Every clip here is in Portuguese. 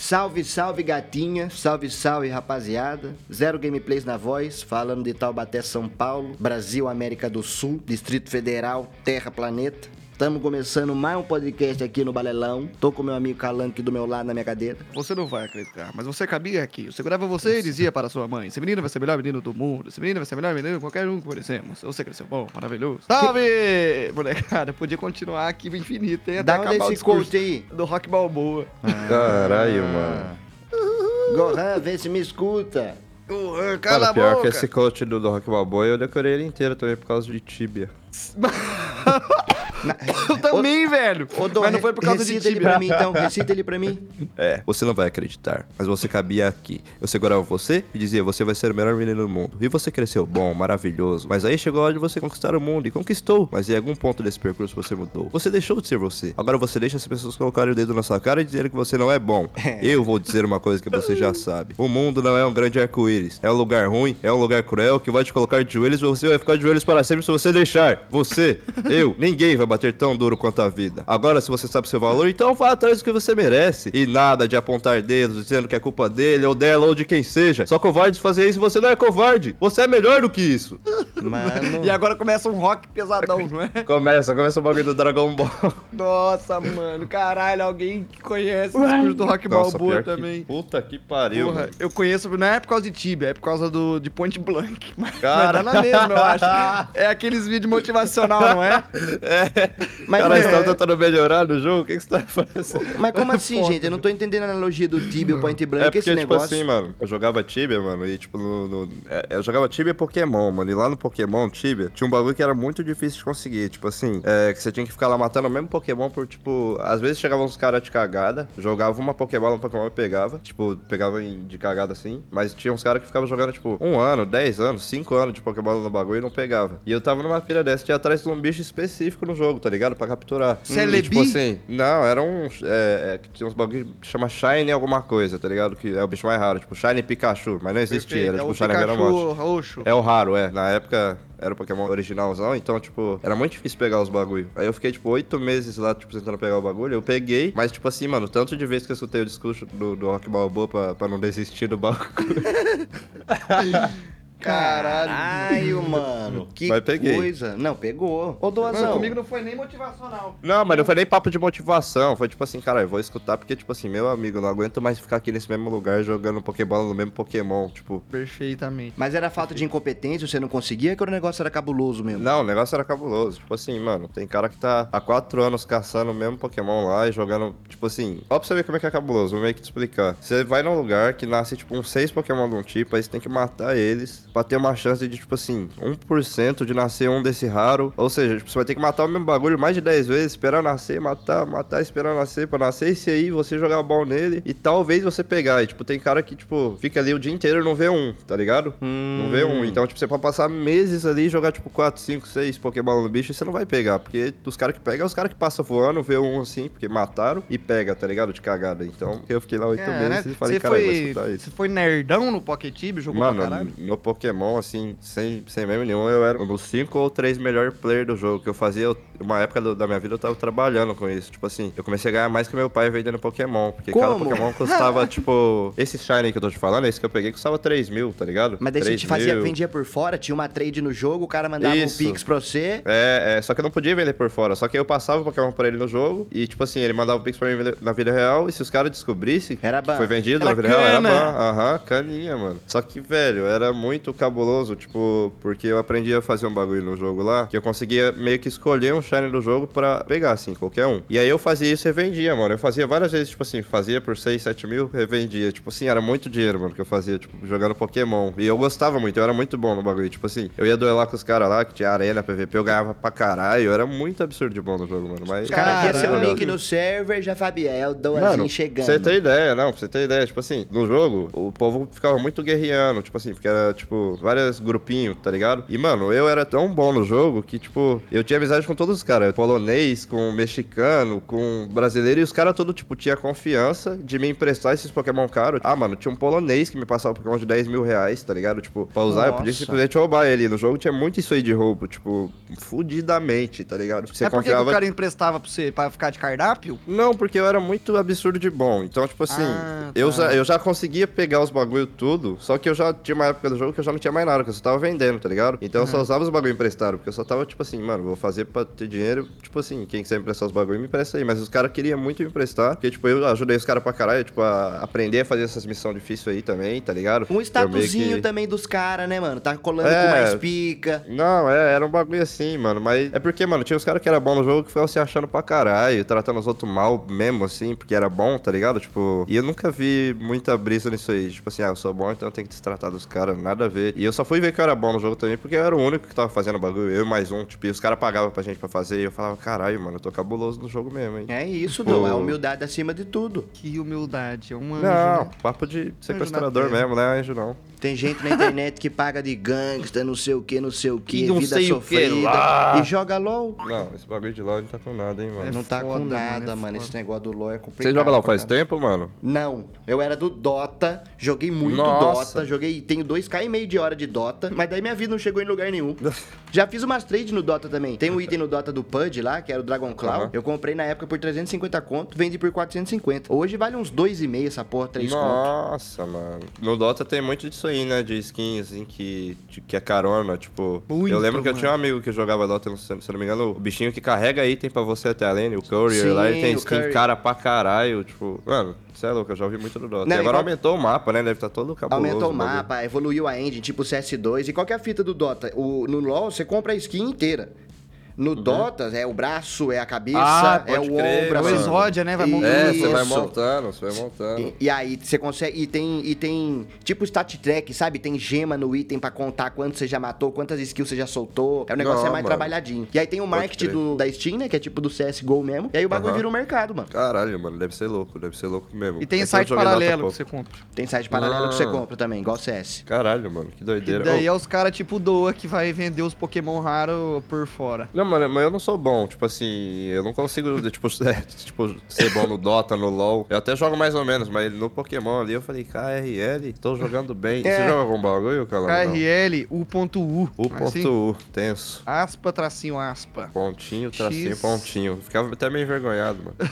Salve, salve gatinha, salve, salve rapaziada. Zero gameplays na voz, falando de Taubaté, São Paulo, Brasil, América do Sul, Distrito Federal, Terra, Planeta. Estamos começando mais um podcast aqui no Balelão. Tô com meu amigo Calanco aqui do meu lado na minha cadeira. Você não vai acreditar, mas você cabia aqui. Eu segurava você e dizia para sua mãe: Esse menino vai ser o melhor menino do mundo. Esse menino vai ser o melhor menino de qualquer um que conhecemos. Você cresceu bom, maravilhoso. Salve! Molecada, podia continuar aqui infinito, hein? Até Dá acabar o esse discurso coach aí? do Rock Balboa. Caralho, mano. Gohan, vê se me escuta. Uh, cala Cara, a pior boca! que esse coach do, do Rock Balboa, eu decorei ele inteiro também por causa de Tibia. Eu também, velho! Ô, Dom, mas não foi por causa de ele pra mim então, recita ele pra mim. É, você não vai acreditar, mas você cabia aqui. Eu segurava você e dizia, você vai ser o melhor menino do mundo. E você cresceu bom, maravilhoso. Mas aí chegou a hora de você conquistar o mundo, e conquistou. Mas em algum ponto desse percurso você mudou. Você deixou de ser você. Agora você deixa as pessoas colocarem o dedo na sua cara e dizerem que você não é bom. Eu vou dizer uma coisa que você já sabe. O mundo não é um grande arco-íris. É um lugar ruim, é um lugar cruel, que vai te colocar de joelhos e você vai ficar de joelhos para sempre se você deixar. Você, eu, ninguém vai bater tão duro quanto a vida. Agora, se você sabe seu valor, então vá atrás do que você merece. E nada de apontar dedos dizendo que é culpa dele, ou dela, ou de quem seja. Só covardes fazer isso, você não é covarde. Você é melhor do que isso. Mano. E agora começa um rock pesadão, não é? Começa, começa o bagulho do Dragon Ball. Nossa, mano, caralho, alguém que conhece o discurso do Rock Balboa pior que- também. Puta que pariu, Porra, mano. eu conheço, não é por causa de Tibia, é por causa do, de Point Blank. Mas, Cara. mas dá na mesma, eu acho. É aqueles vídeos motivacional, não é? Mas, Cara, mas- você tá tentando melhorar no jogo? O que, que você tá fazendo? mas como assim, gente? Eu não tô entendendo a analogia do Tibia e o Point É Blank, porque, esse tipo negócio. assim, mano, eu jogava Tibia, mano, e tipo, no, no- é, eu jogava Tibia e Pokémon, mano, e lá no Pokémon Tibia tinha um bagulho que era muito difícil de conseguir, tipo assim, é, que você tinha que ficar lá matando o mesmo Pokémon por, tipo, às vezes chegavam uns caras de cagada, jogava uma Pokéball no Pokémon e pegava, tipo, pegava de cagada assim, mas tinha uns caras que ficavam jogando, tipo, um ano, dez anos, cinco anos de Pokébola no bagulho e não pegava. E eu tava numa pilha dessa, tinha atrás de um bicho específico no jogo, tá ligado? Pra capturar. Celebi? E, tipo assim, não, era uns. É, é, que tinha uns bagulho que chama Shine alguma coisa, tá ligado? Que é o bicho mais raro, tipo Shine Pikachu, mas não existia, era é tipo o Shine Pikachu roxo. É o raro, é. Na época era o Pokémon originalzão, então, tipo, era muito difícil pegar os bagulho. Aí eu fiquei, tipo, oito meses lá, tipo, tentando pegar o bagulho. Eu peguei, mas, tipo assim, mano, tanto de vez que eu escutei o discurso do, do Rock Balboa pra, pra não desistir do bagulho. Caralho. Caralho, mano. Que Mas peguei. coisa. Não, pegou. Ô, Doazão. comigo não foi nem motivacional. Não, mas não foi nem papo de motivação. Foi tipo assim, cara, eu vou escutar porque, tipo assim, meu amigo, não aguento mais ficar aqui nesse mesmo lugar jogando Pokébola no mesmo Pokémon. Tipo, Perfeitamente. Mas era falta de incompetência, você não conseguia, que o negócio era cabuloso mesmo. Não, o negócio era cabuloso. Tipo assim, mano, tem cara que tá há quatro anos caçando o mesmo Pokémon lá e jogando, tipo assim. Ó pra você ver como é que é cabuloso, vou meio que te explicar. Você vai num lugar que nasce, tipo, uns seis Pokémon de um tipo, aí você tem que matar eles pra ter uma chance de, tipo assim, 1% de nascer um desse raro. Ou seja, tipo, você vai ter que matar o mesmo bagulho mais de 10 vezes, esperar nascer, matar, matar, esperar nascer, pra nascer esse aí, você jogar bom nele e talvez você pegar. E, tipo, tem cara que, tipo, fica ali o dia inteiro e não vê um, tá ligado? Não vê um. Então, tipo, você pode passar meses ali e jogar, tipo, 4, 5, 6 Pokémon no bicho e você não vai pegar. Porque os caras que pegam é os caras que passam voando, vê um assim, porque mataram e pega, tá ligado? De cagada. Então, eu fiquei lá 8 Cara, meses e falei, cara, escutar isso. você foi nerdão no Pokétib, jogou pra Mano, caralho? no Pokémon, assim, sem, sem meme nenhum, eu era um dos 5 ou 3 melhores players do jogo. Que eu fazia, eu- uma época do- da minha vida, eu tava trabalhando com isso. Tipo assim, eu comecei a ganhar mais que meu pai vendendo Pokémon. Porque cada Como? Pokémon custava, tipo. Esse Shine que eu tô te falando, esse que eu peguei, custava 3 mil, tá ligado? Mas daí você 3 te fazia, mil. vendia por fora, tinha uma trade no jogo, o cara mandava Isso. um pix pra você. É, é, só que eu não podia vender por fora. Só que eu passava o Pokémon pra ele no jogo. E, tipo assim, ele mandava o Pix pra mim na vida real. E se os caras descobrissem que foi vendido Era na vida real, era cana. ban. Aham, caninha, mano. Só que, velho, era muito cabuloso, tipo, porque eu aprendi a fazer um bagulho no jogo lá. Que eu conseguia meio que escolher um shine do jogo pra pegar, assim, qualquer um. E aí eu fazia isso e revendia, mano. Eu fazia várias vezes, tipo assim, fazia por 6, 7 mil, revendia. Tipo assim, era muito dinheiro, mano, que eu fazia, tipo, jogando Pokémon. E eu gostava muito, eu era muito bom no bagulho. Tipo assim, eu ia duelar com os caras lá, que tinha arena, PVP, eu ganhava pra caralho. Eu era muito absurdo de bom no jogo, mano. Mas. Os caras iam ser o link no server, já Fabiel, Doazinho Mano, chegando. pra você ter ideia, não, pra você ter ideia, tipo assim, no jogo, o povo ficava muito guerreando, tipo assim, porque era, tipo, tipo, vários grupinhos, tá ligado? E, mano, eu era tão bom no jogo que, tipo, eu tinha amizade com todos os caras. Polonês, com mexicano, com brasileiro. E os caras todos, tipo, tinha confiança de me emprestar esses Pokémon caros. Ah, mano, tinha um polonês que me passava Pokémon de 10 mil reais, tá ligado? Tipo, pra usar, eu podia Nossa. simplesmente roubar ele. No jogo tinha muito isso aí de roubo, tipo, fudidamente, tá ligado? Você é porque que o cara emprestava pra você pra ficar de cardápio? Não, porque eu era muito absurdo de bom. Então, tipo assim, Ah, eu, tá. já, eu já conseguia pegar os bagulho tudo, só que eu já tinha uma época do jogo que eu já não tinha mais nada, que eu só tava vendendo, tá ligado? Então eu só usava os bagulho emprestado, porque eu só tava, tipo assim, mano, vou fazer pra ter dinheiro, tipo assim, quem quiser emprestar os bagulho, me empresta aí. Mas os caras queriam muito me emprestar, porque, tipo, eu ajudei os caras pra caralho, tipo, a aprender a fazer essas missões difíceis aí também, tá ligado? Um Eu meio statuzinho que- também dos caras, né, mano? Tá colando É. com mais pica. Não, é, era um bagulho assim, mano. Mas é porque, mano, tinha os caras que era bom no jogo que foram se achando pra caralho, tratando os outros mal mesmo, assim, porque era bom, tá ligado? Tipo, e eu nunca vi muita brisa nisso aí. Tipo assim, ah, eu sou bom, então eu tenho que destratar dos caras, nada a ver. E eu só fui ver que eu era bom no jogo também, porque eu era o único que tava fazendo o bagulho, eu e mais um, tipo, e os caras pagavam pra gente pra fazer, e eu falava, caralho, mano, eu tô cabuloso no jogo mesmo, hein? É isso. Dom. É humildade acima de tudo. Que humildade, é um anjo, Não, né? papo de sequestrador mesmo, né, anjo não. Tem gente na internet que paga de gangsta, não sei o que, não sei o que, vida sei o quê sofrida. lá. E joga LOL. Não, esse bagulho de LOL não tá com nada, hein, mano. É não tá foda, com mano, nada, é mano. foda. Esse negócio do LOL é complicado. Você joga LOL faz tempo, mano? Não, eu era do Dota, joguei muito Nossa. Dota, joguei, tenho 2k e meio de hora de Dota, mas daí minha vida não chegou em lugar nenhum. Já fiz umas trades no Dota também. Tem um item no Dota do Pud lá, que era o Dragon Claw. Aham. Eu comprei na época por 350 conto, vendi por 450. Hoje vale uns 2,5 essa porra, 3 conto. Nossa, mano. No Dota tem muito disso aí, né? De skins, assim, que, que é carona, tipo... Muito, eu lembro que eu mano. tinha um amigo que jogava Dota, se não me engano, o bichinho que carrega item pra você até a lane, o Courier Sim, lá, ele tem skin cara pra caralho, tipo... Mano, você é louco, eu já ouvi muito do Dota. Não, e agora igual- aumentou o mapa, né? Deve estar todo cabuloso. Aumentou o mapa, evoluiu a engine, tipo o CS2. E qual que é a fita do Dota? O, no LoL, você compra a skin inteira. No Dota, é o braço, é a cabeça, Uhum. Ah, é o crer, ombro. É o exódia, né? Vai E- montando. É, você vai montando, você vai montando. E, e aí você consegue. E tem, e tem tipo stat track, sabe? Tem gema no item pra contar quanto você já matou, quantas skills você já soltou. É um negócio Não, é mais mano. trabalhadinho. E aí tem o marketing do, da Steam, né? Que é tipo do CSGO mesmo. E aí o bagulho Aham. vira um mercado, mano. Caralho, mano, deve ser louco, deve ser louco mesmo. E tem É site paralelo que você compra. Tem site paralelo que você Ah. compra também, igual CS. Caralho, mano, que doideira. daí Ô, é os caras tipo Doa que vai vender os Pokémon raros por fora. Não, mano, mas eu não sou bom, tipo assim, eu não consigo, tipo, é, tipo, ser bom no Dota, no LoL. Eu até jogo mais ou menos, mas no Pokémon ali eu falei, KRL, tô jogando bem. É. Você joga algum bagulho, Calão? KRL, U.U. O Assim, ponto U, tenso. Aspa, tracinho, aspa. Pontinho, tracinho, X. pontinho. Ficava até meio envergonhado, mano.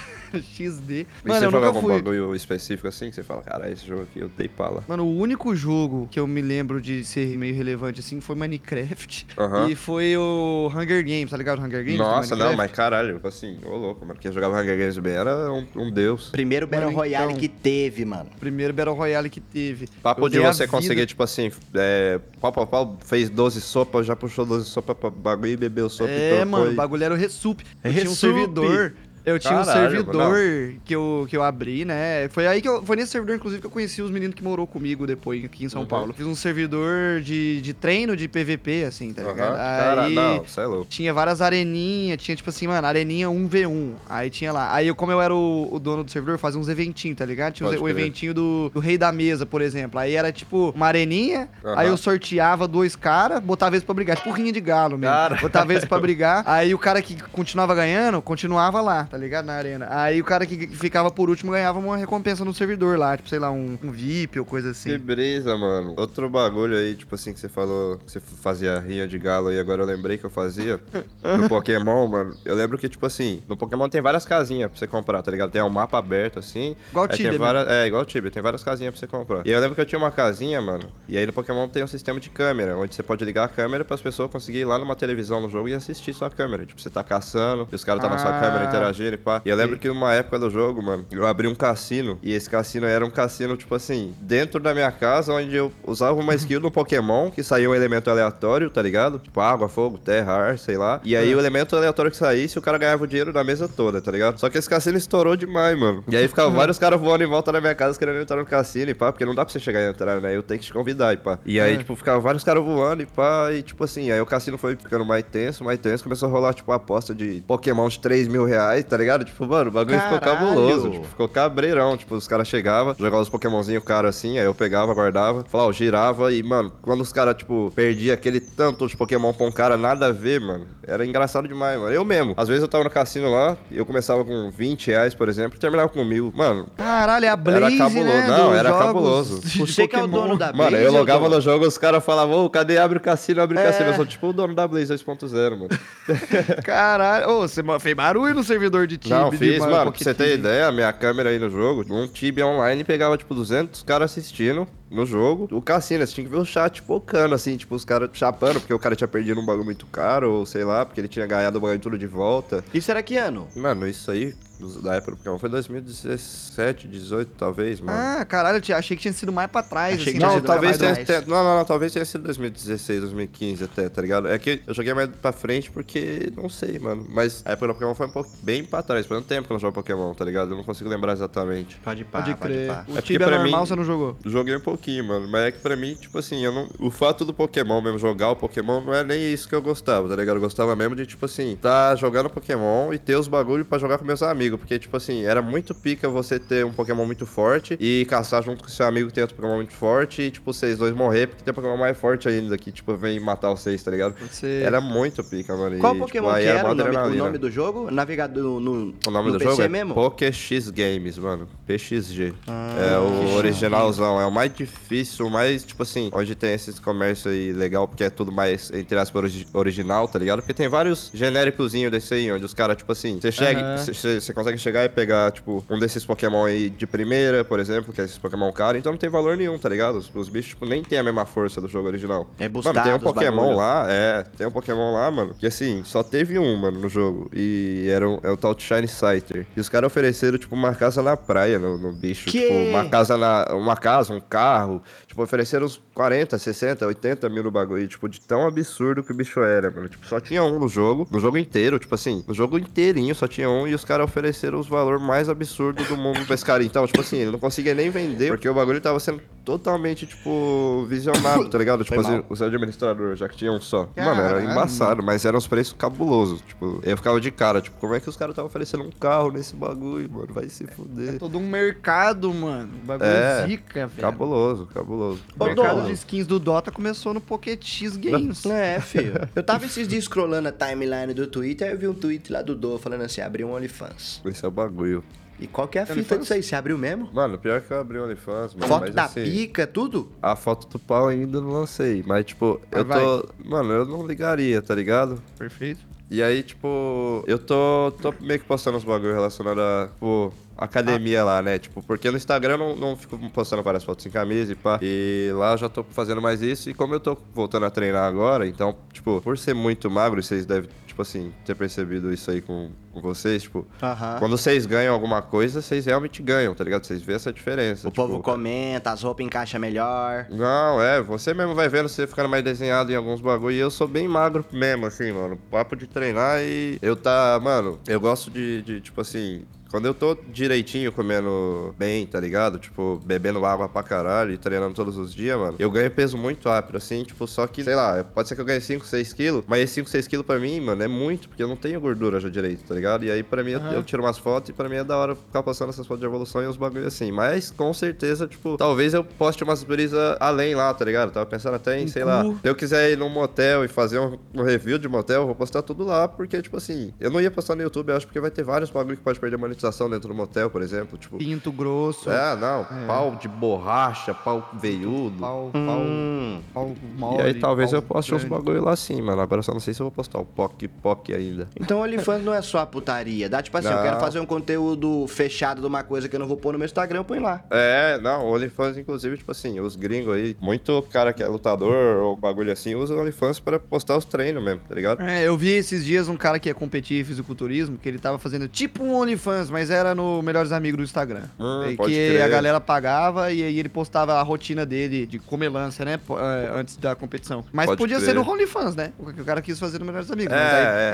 XD. E Mano, você joga algum fui. bagulho específico assim, que você fala, cara, esse jogo aqui eu dei pala. Mano, o único jogo que eu me lembro de ser meio relevante assim foi Minecraft. Aham. E foi o Hunger Games, tá ligado? Hunger Games? Nossa, não, mas caralho, tipo assim, ô louco, mano. Quem jogava Hunger Games bem era um, um deus. Primeiro Battle Mano, Royale então. que teve, mano. Primeiro Battle Royale que teve. Papo Eu de você vida- conseguir, tipo assim, é, pau, pau, pau, fez 12 sopas, já puxou 12 sopas pra bagulho e bebeu sopa e É, mano, o bagulho era o Resup. Eu tinha um Resup. servidor. Eu tinha um Caralho, servidor que eu, que eu abri, né? Foi aí que eu. Foi nesse servidor, inclusive, que eu conheci os meninos que morou comigo depois aqui em São Uhum. Paulo. Fiz um servidor de, de treino de PVP, assim, tá ligado? Cara, Aí. não, você é louco. Tinha várias areninhas, tinha tipo assim, mano, areninha 1v1. Aí tinha lá. Aí eu, como eu era o, o dono do servidor, eu fazia uns eventinhos, tá ligado? Tinha Pode o eventinho do, do rei da mesa, por exemplo. Aí era tipo uma areninha, Aham. aí eu sorteava dois caras, botava eles pra brigar. Tipo rinha de galo mesmo. Cara. Botava eles pra brigar. Aí o cara que continuava ganhando, continuava lá, tá ligado? Na arena. Aí o cara que ficava por último ganhava uma recompensa no servidor lá, tipo, sei lá, um, um VIP ou coisa assim. Que brisa, mano. Outro bagulho aí, tipo assim, que você falou que você fazia rinha de galo e agora eu lembrei que eu fazia. No Pokémon, mano. Eu lembro que, tipo assim, no Pokémon tem várias casinhas pra você comprar, tá ligado? Tem um mapa aberto assim. Igual o Tibia, né? várias, É, igual o Tibia, tem várias casinhas pra você comprar. E eu lembro que eu tinha uma casinha, mano. E aí no Pokémon tem um sistema de câmera, onde você pode ligar a câmera para as pessoas conseguirem ir lá numa televisão no jogo e assistir sua câmera. Tipo, você tá caçando, e os caras tá na sua Ah. câmera interagindo e pá. E eu lembro que numa época do jogo, mano, eu abri um cassino. E esse cassino era um cassino, tipo assim, dentro da minha casa, onde eu usava uma skill do Pokémon, que saía um elemento aleatório, tá ligado? Tipo, água, fogo, terra, ar, sei lá. E aí o elemento aleatório que saísse, o cara ganhava o dinheiro da mesa toda, tá ligado? Só que esse cassino estourou demais, mano. E aí ficava vários caras voando em volta da minha casa querendo entrar no cassino e pá, porque não dá pra você chegar e entrar, né? Eu tenho que te convidar e pá. E aí, É. tipo, ficava vários caras voando e pá, e tipo assim, aí o cassino foi ficando mais tenso, mais tenso, começou a rolar, tipo, aposta de Pokémon de 3 mil reais, tá ligado? Tipo, mano, o bagulho ficou Caralho. cabuloso. Tipo, ficou cabreirão. Tipo, os caras chegavam, jogavam os Pokémonzinhos caro assim, aí eu pegava, guardava, falava, girava e, mano, quando os caras, tipo, perdia aquele tanto de Pokémon pra um cara nada a ver, mano, era engraçado demais, mano. Eu mesmo. Às vezes eu tava no cassino lá, eu começava com 20 reais, por exemplo, e terminava com mil. Mano, Caralho, é a Blaze, Era cabuloso. né? Não, era jogos cabuloso. Você que é o dono da Mano, Blaze, eu logava tô- no jogo, os caras falavam, ô, cadê abre o cassino, abre o É. cassino? Eu sou tipo o dono da Blaze 2.0, mano. Caralho, ô, você fez barulho no servidor de Tibia. Não, fiz, mano, pra você ter ideia, a minha câmera aí no jogo, um Tibia online pegava, tipo, 200 caras assistindo no jogo. O cassino, você tinha que ver o chat pocando, assim, tipo, os caras chapando, porque o cara tinha perdido um bagulho muito caro, ou sei lá, porque ele tinha ganhado o bagulho tudo de volta. Isso era que ano? Mano, isso aí, da época do Pokémon, foi 2017, 18, talvez, mano. Ah, caralho, eu achei que tinha sido mais pra trás. Achei assim, que Não, talvez tenha, não, não, não, talvez tenha sido 2016, 2015 até, tá ligado? É que eu joguei mais pra frente porque, não sei, mano. Mas a época do Pokémon foi um pouco bem pra trás. Faz um tempo que eu não jogo Pokémon, tá ligado? Eu não consigo lembrar exatamente. Pode pá, Pode pode, crer. pá. O É porque Tibia pra normal mim- você não jogou. Joguei um pouquinho, mano. Mas é que pra mim, tipo assim, eu não... o fato do Pokémon mesmo, jogar o Pokémon, não é nem isso que eu gostava, tá ligado? Eu gostava mesmo de, tipo assim, tá jogando Pokémon e ter os bagulho pra jogar com meus amigos. Porque, tipo assim, era muito pica você ter um Pokémon muito forte e caçar junto com seu amigo que tem outro Pokémon muito forte e, tipo, vocês dois morrer porque tem um Pokémon mais forte ainda que, tipo, vem matar vocês, tá ligado? Você... Era muito pica, mano. Qual e, Pokémon tipo, que era mó o nome, o nome do jogo? Navegador no, O nome no do PC jogo é mesmo? PokéX Games, mano. PXG. Ah, é o originalzão. É o mais difícil, o mais, tipo assim, onde tem esses comércios aí legal, porque é tudo mais, entre aspas, origi- original, tá ligado? Porque tem vários genéricozinhos desse aí, onde os caras, tipo assim, você chega, você consegue chegar e pegar, tipo, um desses Pokémon aí de primeira, por exemplo, que é esses Pokémon caros, então não tem valor nenhum, tá ligado? Os, os bichos, tipo, nem tem a mesma força do jogo original. É Mano, tem um Pokémon lá, é, tem um Pokémon lá, mano, que assim, só teve um, mano, no jogo. E era um, é o tal de Shiny Scyther. E os caras ofereceram, tipo, uma casa na praia no, no bicho. Que? Tipo, uma casa na. Uma casa, um carro. Tipo, ofereceram uns 40, 60, 80 mil no bagulho. Tipo, de tão absurdo que o bicho era, mano. Tipo, só tinha um no jogo. No jogo inteiro, tipo assim, no jogo inteirinho só tinha um. E os caras ofereceram os valores mais absurdos do mundo pra esse cara. Então, tipo assim, ele não conseguia nem vender. Porque o bagulho tava sendo totalmente, tipo, visionado, tá ligado? Tipo, assim, mal. o seu administrador, já que tinha um só. Mano, era embaçado, mas eram os preços cabulosos. Tipo, eu ficava de cara, tipo, como é que os caras estavam oferecendo um carro nesse bagulho, mano? Vai se É fuder. todo um mercado, mano. O bagulho É, zica, velho. Cabuloso, cabuloso. O mercado Dom. de skins do Dota começou no Pocket X Games. É, filho. Eu tava esses dias scrollando a timeline do Twitter eu vi um tweet lá do Do falando assim, abriu um OnlyFans. Esse é o bagulho. E qual que é a fita disso aí? Você abriu mesmo? Mano, pior que eu abri o OnlyFans, mano. Foto mas, da assim, pica, tudo? A foto do pau ainda não lancei. Mas, tipo, eu Mas tô. Mano, eu não ligaria, tá ligado? Perfeito. E aí, tipo, eu tô, tô meio que postando uns bagulho relacionado a, tipo, academia lá, né? Tipo, porque no Instagram eu não, não fico postando várias fotos sem camisa e pá. E lá eu já tô fazendo mais isso. E como eu tô voltando a treinar agora, então, tipo, por ser muito magro, vocês devem, tipo assim, ter percebido isso aí com, com vocês, tipo, quando vocês ganham alguma coisa, vocês realmente ganham, tá ligado? Vocês vê essa diferença. O tipo, povo comenta, as roupas encaixam melhor. não, é, você mesmo vai vendo você ficando mais desenhado em alguns bagulho. E eu sou bem magro mesmo, assim, mano. Papo de treinar e eu tá, mano, eu gosto de, de, tipo assim. Quando eu tô direitinho comendo bem, tá ligado? Tipo, bebendo água pra caralho e treinando todos os dias, mano. Eu ganho peso muito rápido, assim, tipo, só que, sei lá, pode ser que eu ganhe 5, 6 quilos, mas esse 5, 6 quilos pra mim, mano, é muito, porque eu não tenho gordura já direito, tá ligado? E aí, pra mim, eu, eu tiro umas fotos e pra mim é da hora ficar postando essas fotos de evolução e uns bagulho assim. Mas, com certeza, tipo, talvez eu poste umas brisas além lá, tá ligado? Tava pensando até em, sei lá, se eu quiser ir num motel e fazer um, um review de motel, eu vou postar tudo lá, porque, tipo assim, eu não ia postar no YouTube, eu acho, porque vai ter vários bagulho que pode perder monetização dentro do motel, por exemplo, tipo... Pinto grosso. É, não, pau de borracha, pau veiudo. Pau, pau, Hum. pau E mole. aí talvez eu poste uns grande. bagulho lá sim, mano. Agora eu só não sei se eu vou postar o POC POC ainda. Então OnlyFans não é só a putaria. Dá tipo assim, eu Não. quero fazer um conteúdo fechado de uma coisa que eu não vou pôr no meu Instagram, eu ponho lá. É, não, o OnlyFans, inclusive, tipo assim, os gringos aí, muito cara que é lutador ou bagulho assim, usa o OnlyFans pra postar os treinos mesmo, tá ligado? É, eu vi esses dias um cara que ia competir em fisiculturismo, que ele tava fazendo tipo um OnlyFans, mas era no Melhores Amigos do Instagram. Pode que crer. a galera pagava e aí ele postava a rotina dele de comelância, né? é, Antes da competição. Mas Pode podia crer. ser no OnlyFans, né? O que o cara quis fazer no Melhores Amigos. É,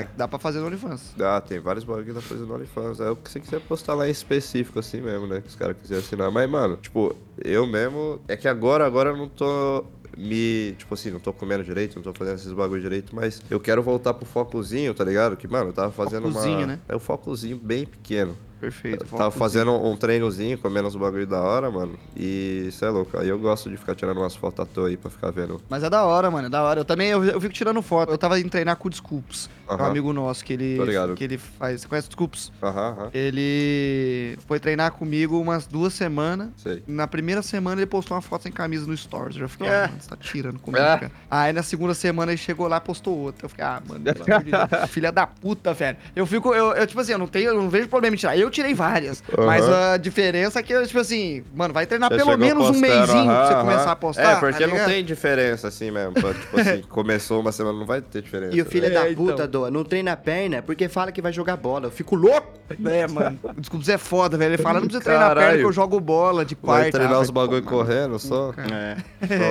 é. dá pra fazer no OnlyFans. Ah, tem vários bagulho da coisa no OnlyFans. É o que você quiser postar lá em específico, assim mesmo, né? Que os caras quiserem assinar. Mas, mano, tipo, eu mesmo. É que agora, agora eu não tô me. Tipo assim, não tô comendo direito, não tô fazendo esses bagulho direito, mas eu quero voltar pro focozinho, tá ligado? Que, mano, eu tava fazendo Focozinho, uma. né? É o focozinho bem pequeno. Perfeito. Tava fazendo um treinozinho, comendo uns bagulho da hora, mano. E isso é louco. Aí eu gosto de ficar tirando umas fotos à toa aí pra ficar vendo. Mas é da hora, mano, é da hora. Eu também, eu, eu fico tirando foto. Eu tava indo treinar com o Desculpes. É um amigo nosso que ele, que ele faz... Você conhece o Desculpes? Aham, aham. Ele foi treinar comigo umas duas semanas. Sei. Na primeira semana ele postou uma foto sem camisa no Stories. Eu já fiquei, ah, É. mano, você tá tirando comigo, É. cara. Aí na segunda semana ele chegou lá e postou outra. Eu fiquei, ah, mano, filha da puta, velho. Eu fico, eu, eu, tipo assim, eu não tenho, eu não vejo problema em tirar. Eu tirei várias. Aham. Mas a diferença é que, tipo assim, mano, vai treinar Você pelo menos um postando, mêsinho pra você começar a postar. É, porque tá não tem diferença assim mesmo. pra, tipo assim, começou uma semana, não vai ter diferença. E o filho É, da então. puta, Doa, não treina a perna porque fala que vai jogar bola. Eu fico louco. É, mano. Desculpa, você é foda, velho. Ele fala, não precisa treinar a perna que eu jogo bola de quarta. Vai treinar Ah, os bagulho pô, mano. correndo só? É.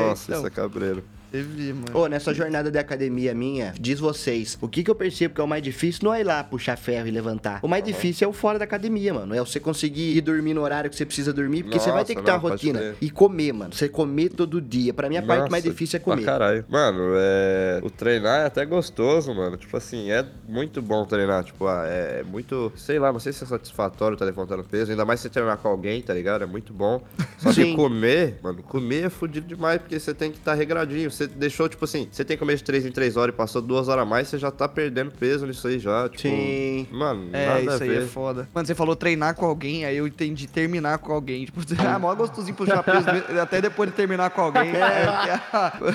Nossa, Então. isso é cabreiro. Teve, mano. Ô, nessa jornada de academia minha, diz vocês, o que que eu percebo que é o mais difícil não é ir lá puxar ferro e levantar. O mais difícil é o fora da academia, mano. É você conseguir ir dormir no horário que você precisa dormir, porque você vai Nossa, ter que ter uma rotina. E comer, mano. Você comer todo dia. Pra mim, a parte mais Nossa, difícil é pra comer. caralho. Mano, é... o treinar é até gostoso, mano. Tipo assim, é muito bom treinar. Tipo, ah, é muito. Sei lá, não sei se é satisfatório tá levantando peso. Ainda mais se treinar com alguém, tá ligado? É muito bom. Só que comer, mano, comer é fudido demais, porque você tem que estar regradinho. Você deixou, tipo assim, você tem que comer de 3 em 3 horas e passou 2 horas a mais, você já tá perdendo peso nisso aí já. Tipo, Sim. Mano, É, nada isso a aí ver. é foda. Mano, você falou treinar com alguém, aí eu entendi terminar com alguém. Tipo, ah, mó gostosinho puxar peso, até depois de terminar com alguém. É.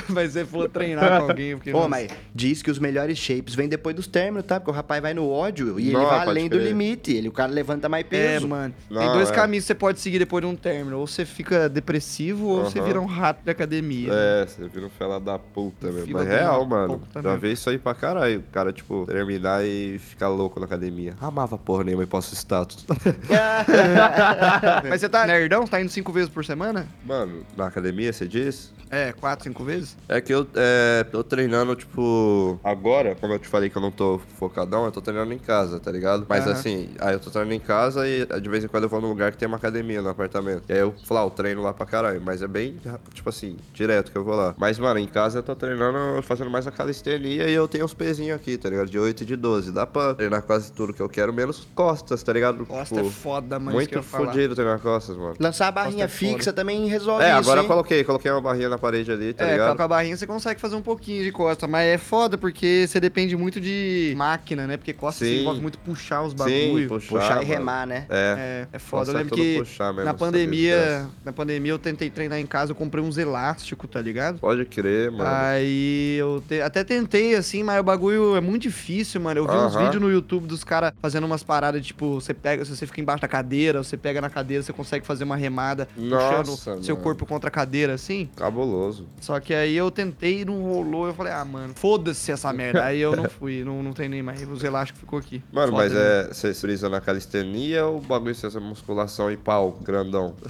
Mas você falou treinar com alguém. Porque, Ô, nossa, mas diz que os melhores shapes vêm depois dos términos, tá? Porque o rapaz vai no ódio e ele Não, vai pode além do crer. limite. Ele, o cara levanta mais É, peso. mano. Tem Não, dois é. caminhos que você pode seguir depois de um término. Ou você fica depressivo, ou você vira um rato de academia. É, você vira um da puta mesmo. Fila Mas real, mano. Já mesmo. vê isso aí pra caralho. O cara, tipo, terminar e ficar louco na academia. Amava porra nenhuma e posso status. Mas você tá nerdão? Você tá indo cinco vezes por semana? mano, na academia, você diz? É, quatro, cinco vezes? É que eu é, tô treinando, tipo, agora, como eu te falei que eu não tô focadão, eu tô treinando em casa, tá ligado? Mas Aham. assim, aí eu tô treinando em casa e de vez em quando eu vou num lugar que tem uma academia no apartamento. E aí eu falo, ah, eu treino lá pra caralho. Mas é bem, tipo assim, direto que eu vou lá. Mas, mano, em casa eu tô treinando, fazendo mais a calistenia e eu tenho uns pezinhos aqui, tá ligado? De 8 e de 12. Dá pra treinar quase tudo que eu quero, menos costas, tá ligado? Tipo, é foda, mano. eu Muito fodido treinar costas, mano. Lançar a barrinha é fixa também resolve É, isso, agora eu hein? coloquei, coloquei uma barrinha na parede ali, tá é, ligado? com a barrinha você consegue fazer um pouquinho de costa, mas é foda porque você depende muito de máquina, né? Porque costa você envolve muito puxar os Sim, bagulho. puxar, Puxar e remar, né? É. É, é foda. Costa Eu é lembro que puxar mesmo, na pandemia, na pandemia eu tentei treinar em casa, eu comprei uns elásticos, tá ligado? Pode crer, mano. Aí eu te- até tentei, assim, mas o bagulho é muito difícil, mano. Eu vi uns Aham. vídeos no YouTube dos caras fazendo umas paradas, tipo, você pega, se você fica embaixo da cadeira, você pega na cadeira, você consegue fazer uma remada puxando seu corpo contra a cadeira, assim. Cabuloso. Só que aí eu tentei e não rolou. Eu falei, ah, mano, foda-se essa merda. Aí eu não fui, não, não treinei mais. Os elásticos ficou aqui. Mano, Foda, mas né? é. Você frisa na calistenia ou o bagulho de essa musculação e pau, grandão?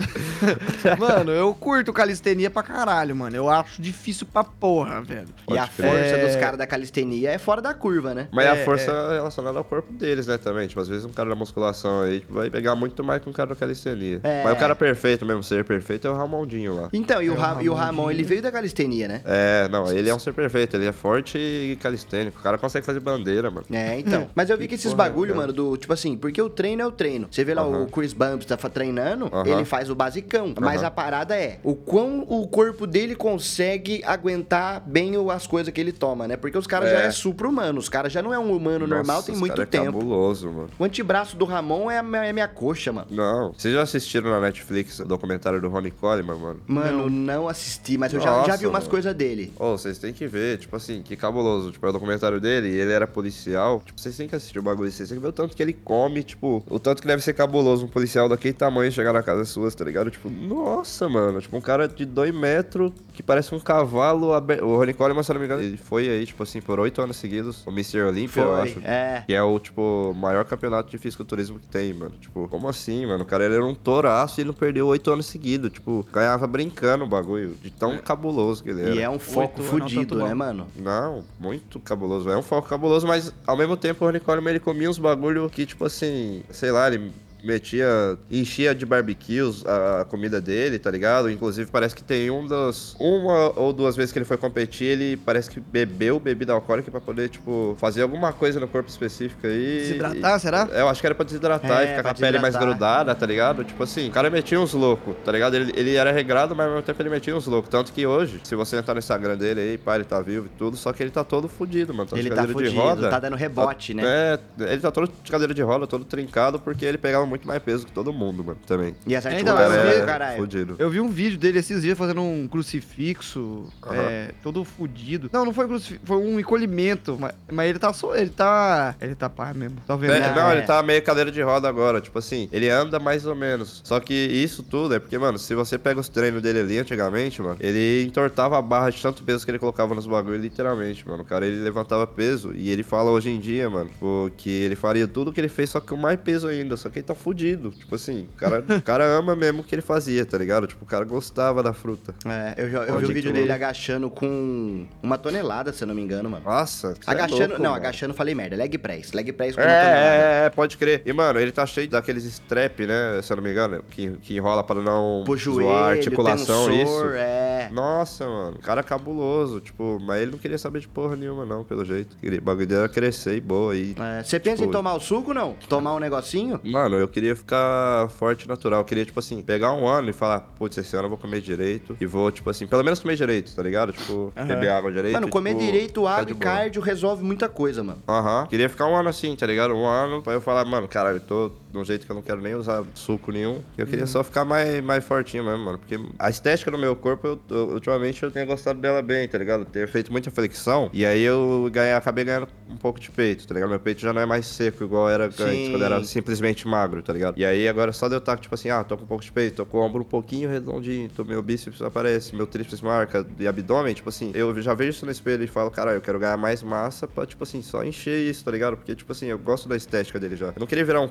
Mano, eu curto calistenia pra caralho, mano. Eu acho difícil pra porra, velho. E a Pode crer. força É. dos caras da calistenia é fora da curva, né? Mas É, a força é relacionada ao corpo deles, né, também. Tipo, às vezes um cara da musculação aí tipo, vai pegar muito mais que um cara da calistenia. É. Mas o cara perfeito mesmo, ser perfeito, é o Ramondinho lá. Então, e o, É o Ra- e o Ramon ele veio da calistenia, né? É, não, ele é um ser perfeito, ele é forte e calistênico. O cara consegue fazer bandeira, mano. É, então. Mas eu vi que Que esses porra, bagulho, mano, do tipo assim, porque o treino é o treino. Você vê lá Aham. o Chris Bumps tá treinando, Aham. ele faz o basicão. Mas Aham. a parada é o quão o corpo dele consegue aguentar bem as coisas que ele toma, né? Porque os caras É. já é supra-humano. Os caras já não é um humano normal Nossa, tem esse muito cara tempo. É cabuloso, mano. o antebraço do Ramon é a minha, é a minha coxa, mano. Não. Vocês já assistiram na Netflix o documentário do Ronnie Coleman, mano? Mano, não, assisti, mas eu já, já vi umas coisas dele. Ô, vocês têm que ver, tipo assim, que cabuloso. Tipo, é o documentário dele, e ele era policial. Tipo, vocês têm que assistir o bagulho desse. Vocês têm que ver o tanto que ele come, tipo, o tanto que deve ser cabuloso um policial daquele tamanho chegar na casa suas, tá ligado? Tipo, nossa, mano. Tipo, um cara de dois metros que parece um cavalo aberto. O Ronnie Coleman, se eu não me engano, ele foi aí, tipo assim, por oito anos seguidos, o Mr. Olympia, eu acho. é. Que é o, tipo, maior campeonato de fisiculturismo que tem, mano. Tipo, como assim, mano? O cara ele era um touraço e ele não perdeu oito anos seguidos. Tipo, ganhava brincando o bagulho. De tão cabuloso que ele era. E é um foco não, fudido, né, mano? Não, muito cabuloso. É um foco cabuloso, mas ao mesmo tempo o Ronnie Coleman ele comia uns bagulho que, tipo assim, sei lá, ele metia, enchia de barbecues a, comida dele, tá ligado? Inclusive, parece que tem um dos. Uma ou duas vezes que ele foi competir, ele parece que bebeu bebida alcoólica pra poder, tipo, fazer alguma coisa no corpo específico aí. Desidratar, e- será? Eu acho que era pra desidratar É, e ficar com a pele mais grudada, tá ligado? Tipo assim, o cara metia uns loucos, tá ligado? Ele, ele era regrado, mas ao mesmo tempo ele metia uns loucos. Tanto que hoje, se você entrar no Instagram dele aí, pá, ele tá vivo e tudo, só que ele tá todo fudido, mano. Ele de tá cadeira de fudido, roda. tá dando rebote, né? É, ele tá todo de cadeira de roda, todo trincado, porque ele pegava muito mais peso que todo mundo, mano, também. E as Então, O articulações, eu cara vi- é caralho. fudido. Eu vi um vídeo dele esses dias fazendo um crucifixo, é, todo fudido. Não, não foi um crucifixo, foi um encolhimento, mas, mas ele tá só, ele tá, ele tá pá mesmo, tá vendo? É, né? não, É. ele tá meio cadeira de roda agora, tipo assim, ele anda mais ou menos. Só que isso tudo é porque, mano, se você pega os treinos dele ali antigamente, mano, ele entortava a barra de tanto peso que ele colocava nos bagulhos, literalmente, mano. O cara, ele levantava peso e ele fala hoje em dia, mano, tipo, que ele faria tudo que ele fez, só que com mais peso ainda. Só que ele tá fudido. Tipo assim, o cara, o cara ama mesmo o que ele fazia, tá ligado? Tipo, o cara gostava da fruta. É, eu, eu vi o vídeo dele agachando com uma tonelada, se eu não me engano, mano. Nossa, cê é Agachando, louco, não, mano. agachando falei merda, leg press, leg press com É, uma tonelada. é, é, pode crer. E, mano, ele tá cheio daqueles strap, né? Se eu não me engano, que, que enrola pra não Pro zoar joelho, a articulação, tensor, isso. é. Nossa, mano, cara cabuloso, tipo, mas ele não queria saber de porra nenhuma, não, pelo jeito. O bagulho dele era crescer e boa aí. É, Você pensa em Tipo- tomar o suco, não? Tomar um negocinho? Mano, eu queria ficar forte e natural. Eu queria, tipo assim, pegar um ano e falar, putz, esse ano eu vou comer direito. E vou, tipo assim, pelo menos comer direito, tá ligado? Tipo, Aham. beber água direito. Mano, comer tipo, direito, ficar água e cardio resolve muita coisa, mano. Aham. Queria ficar um ano assim, tá ligado? Um ano pra eu falar, mano, caralho, eu tô de um jeito que eu não quero nem usar suco nenhum. Eu queria só ficar mais, mais fortinho mesmo, mano. Porque a estética do meu corpo, eu, eu- ultimamente eu tenho gostado dela bem, tá ligado? Ter feito muita flexão. E aí eu ganhei, acabei ganhando um pouco de peito, tá ligado? Meu peito já não é mais seco igual era antes, quando era simplesmente magro, tá ligado? E aí agora só de eu estar, tipo assim, ah, tô com um pouco de peito, tô com o ombro um pouquinho redondinho, tô, meu bíceps aparece, meu tríceps marca e abdômen, tipo assim, eu já vejo isso no espelho e falo, caralho, eu quero ganhar mais massa pra, tipo assim, só encher isso, tá ligado? Porque, tipo assim, eu gosto da estética dele já. Eu não queria virar um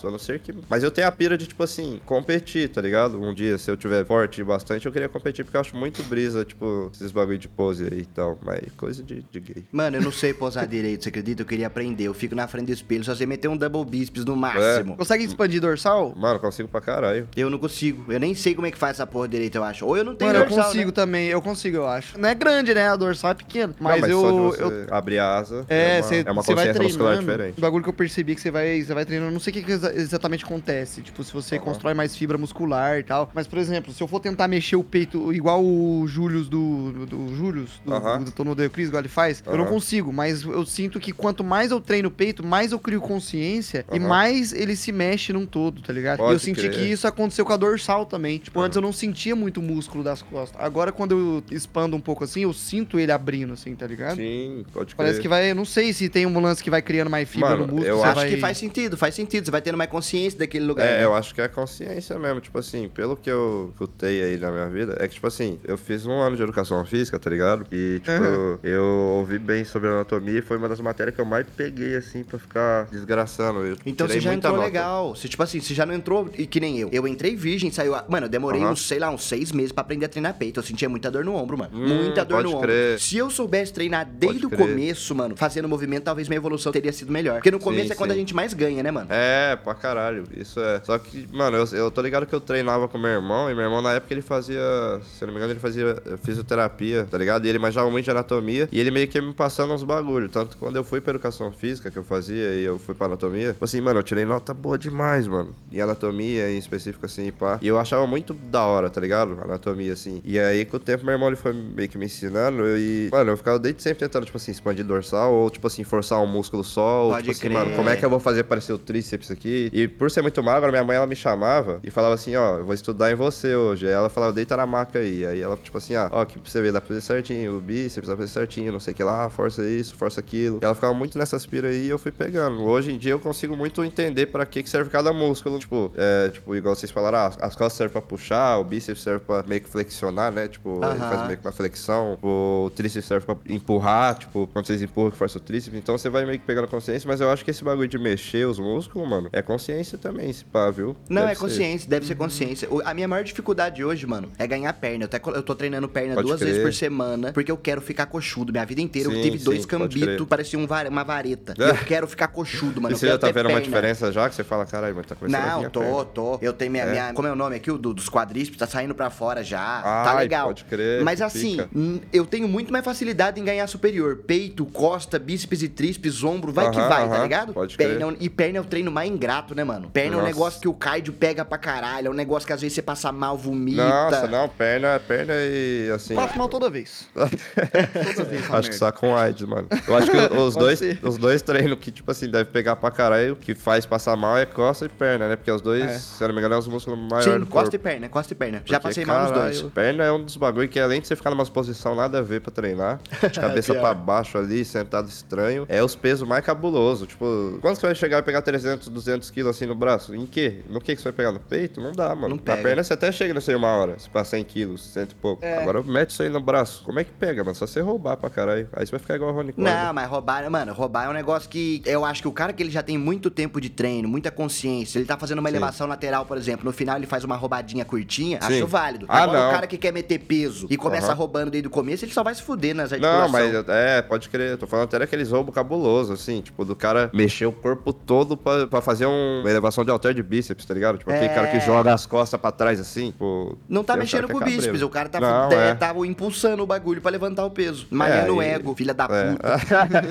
touraço, a não ser que. Mas eu tenho a pira de, tipo assim, competir, tá ligado? Um dia, se eu tiver forte bastante, eu queria competir, porque eu acho muito brisa, tipo, esses bagulho de pose aí e tal. Mas coisa de, de gay. Mano, eu não sei posar direito, você acredita? Eu queria aprender. Eu fico na frente do espelho, só sei meter um double bíceps no máximo. Consegue expandir dorsal? Mano, consigo pra caralho. Eu não consigo. Eu nem sei como é que faz essa porra direito, eu acho. Ou eu não tenho Mano, eu dorsal, consigo né? também, eu consigo, eu acho. Não é grande, né? A dorsal é pequena. Mas, Não, eu, só de eu você abrir a asa É, uma, você é uma você vai consciência muscular treinando. diferente. O bagulho que eu percebi que você vai, você vai treinando, eu não sei o que, que exatamente acontece. Tipo, se você Aham. constrói mais fibra muscular e tal. Mas, por exemplo, se eu for tentar mexer o peito igual o Július do. do, do Július, do, Aham. do Tono de Cris, igual ele faz, eu não consigo. Mas eu sinto que quanto mais eu treino o peito, mais eu crio consciência e mais ele se mexe num todo, tá ligado? e Pode eu senti crer. que isso aconteceu com a dorsal também. Tipo, antes eu não sentia muito o músculo das costas. Agora, quando eu expando um pouco assim, eu sinto ele abrindo, assim, tá ligado? Sim, pode Parece crer. que vai. Eu não sei se tem um lance que vai criando mais fibra Mano, no músculo. eu Acho vai... que faz sentido, faz sentido. Você vai tendo mais consciência daquele lugar. É, né? eu acho que é consciência mesmo, tipo assim, pelo que eu escutei aí na minha vida, é que, tipo assim, eu fiz um ano de educação física, tá ligado? E, tipo, Uhum. eu ouvi bem sobre anatomia e foi uma das matérias que eu mais peguei, assim, pra ficar desgraçando. Eu Então você já entrou nota. legal. Você, tipo assim, você já não entrou e que nem eu. Eu entrei virgem, saiu. a- Mano, eu demorei Aham. uns, sei lá, uns seis meses pra aprender a treinar peito. Eu sentia muita dor no ombro, mano. Hum, muita dor no ombro. crer. Se eu soubesse treinar desde o começo, mano, fazendo movimento, talvez minha evolução teria sido melhor. Porque no começo Sim, é quando sim. a gente mais ganha, né, mano? É, pra caralho, isso é. Só que, mano, eu, eu tô ligado que eu treinava com meu irmão, e meu irmão na época ele fazia, se eu não me engano, ele fazia fisioterapia, tá ligado? E ele manjava muito de anatomia, e ele meio que ia me passando uns bagulho. Tanto que quando eu fui pra educação física, que eu fazia, e eu fui pra anatomia, tipo assim, mano, eu tirei nota boa demais, mano. Em anatomia, em específico, assim, pá. E eu achava muito da hora, tá ligado? Anatomia, assim. E aí, com o tempo, meu irmão, ele foi meio que me ensinando, e, mano, eu ficava desde sempre tentando, tipo assim, expandir dorsal, ou, tipo assim, forçar um músculo só, ou, Pode tipo assim, crer. mano, como é que eu vou fazer aparecer o tríceps aqui? E por ser muito magro, minha mãe, ela me chamava e falava assim, ó, eu vou estudar em você hoje. Aí ela falava, deita na maca aí. Aí ela, tipo assim, ah, ó, que pra você ver, dá pra fazer certinho, o bíceps dá pra fazer certinho, não sei o que lá, força isso, força aquilo. E ela ficava muito nessas piras aí e eu fui pegando. Hoje em dia eu consigo muito entender pra que que serve cada músculo. Tipo, é, tipo, igual vocês falaram, ah, as costas servem pra puxar, o bíceps serve pra meio que flexionar, né? Tipo, ele Aham. faz meio que uma flexão. O tríceps serve pra empurrar, tipo, quando vocês empurram que força o tríceps. Então você vai meio que pegando consciência, mas eu acho que esse bagulho de mexer os músculos, mano, é consciência também, esse pá, viu? Não, Deve é ser. consciência, deve ser consciência. O- A minha maior dificuldade hoje, mano, é ganhar perna. Eu, até, eu tô treinando perna Pode duas crer. vezes por semana, porque eu quero ficar coxudo. Minha vida inteira eu Sim, tive dois sim, pode cambitos, parecia um uma vareta. É. eu quero ficar coxudo, mano. E eu você já tá vendo uma perna. diferença já? Que você fala, caralho, mas tá começando a Não, a tô, perna. tô. Eu tenho minha, É? minha- Como é o nome aqui? O do- dos quadríceps, tá saindo pra fora já. tá Ai, legal. pode crer, Mas que assim, fica. eu tenho muito mais facilidade em ganhar superior. Peito, costa, bíceps e tríceps, ombro, vai que Aham, vai, tá aham, ligado? pode perna, crer. é um- e perna é o treino mais ingrato, né, mano? Perna é um Nossa. negócio que o cardio pega pra caralho. É um negócio que às vezes você passa mal, vomita. Nossa, não, perna, perna e assim. Passo mal toda vez. toda vez, Acho que só com AIDS, mano. Eu acho que os dois, ser. os dois treinos que, tipo assim, deve pegar pra caralho, que faz passar mal é costa e perna, né? Porque os dois, É. se eu não me engano, é os músculos maiores Sim, do costa corpo. e perna, costa e perna. Já Porque, passei mal nos dois. Perna é um dos bagulho que além de você ficar numa posição nada a ver pra treinar, de cabeça Pior. pra baixo ali, sentado estranho, é os pesos mais cabulosos. Tipo, quando você vai chegar e pegar 300, 200 quilos assim no braço? Em quê? No que que você vai pegar? No peito? Não dá, mano. Não Na pega. perna você até chega nessa aí uma hora, se passar 100 quilos, cento e pouco. É. Agora mete isso aí no braço. Como é que pega, mano? Só você roubar pra caralho. Aí você vai ficar igual o Ronnie Coleman. Não, mas roubar, mano, roubar é um negócio que eu acho que o cara que ele já tem muito tempo de treino, muita consciência, ele tá fazendo uma Sim. elevação lateral, por exemplo, no final ele faz uma roubadinha curtinha, Sim. acho válido. Ah, Agora não. o cara que quer meter peso e começa Aham. roubando desde o começo, ele só vai se fuder nas Não, articulações. mas é, pode crer. Eu Tô falando até daqueles roubos cabulosos, assim, tipo, do cara mexer o corpo todo pra, pra fazer um- uma elevação de halter de bíceps, tá ligado? Tipo, aquele É. cara que joga as costas pra trás, assim, tipo... Não tá mexendo com o é bíceps, cabreiro. o cara tá, Não, é, é. tá impulsando o bagulho pra levantar o peso. Malhando o e- ego, filha da é. puta.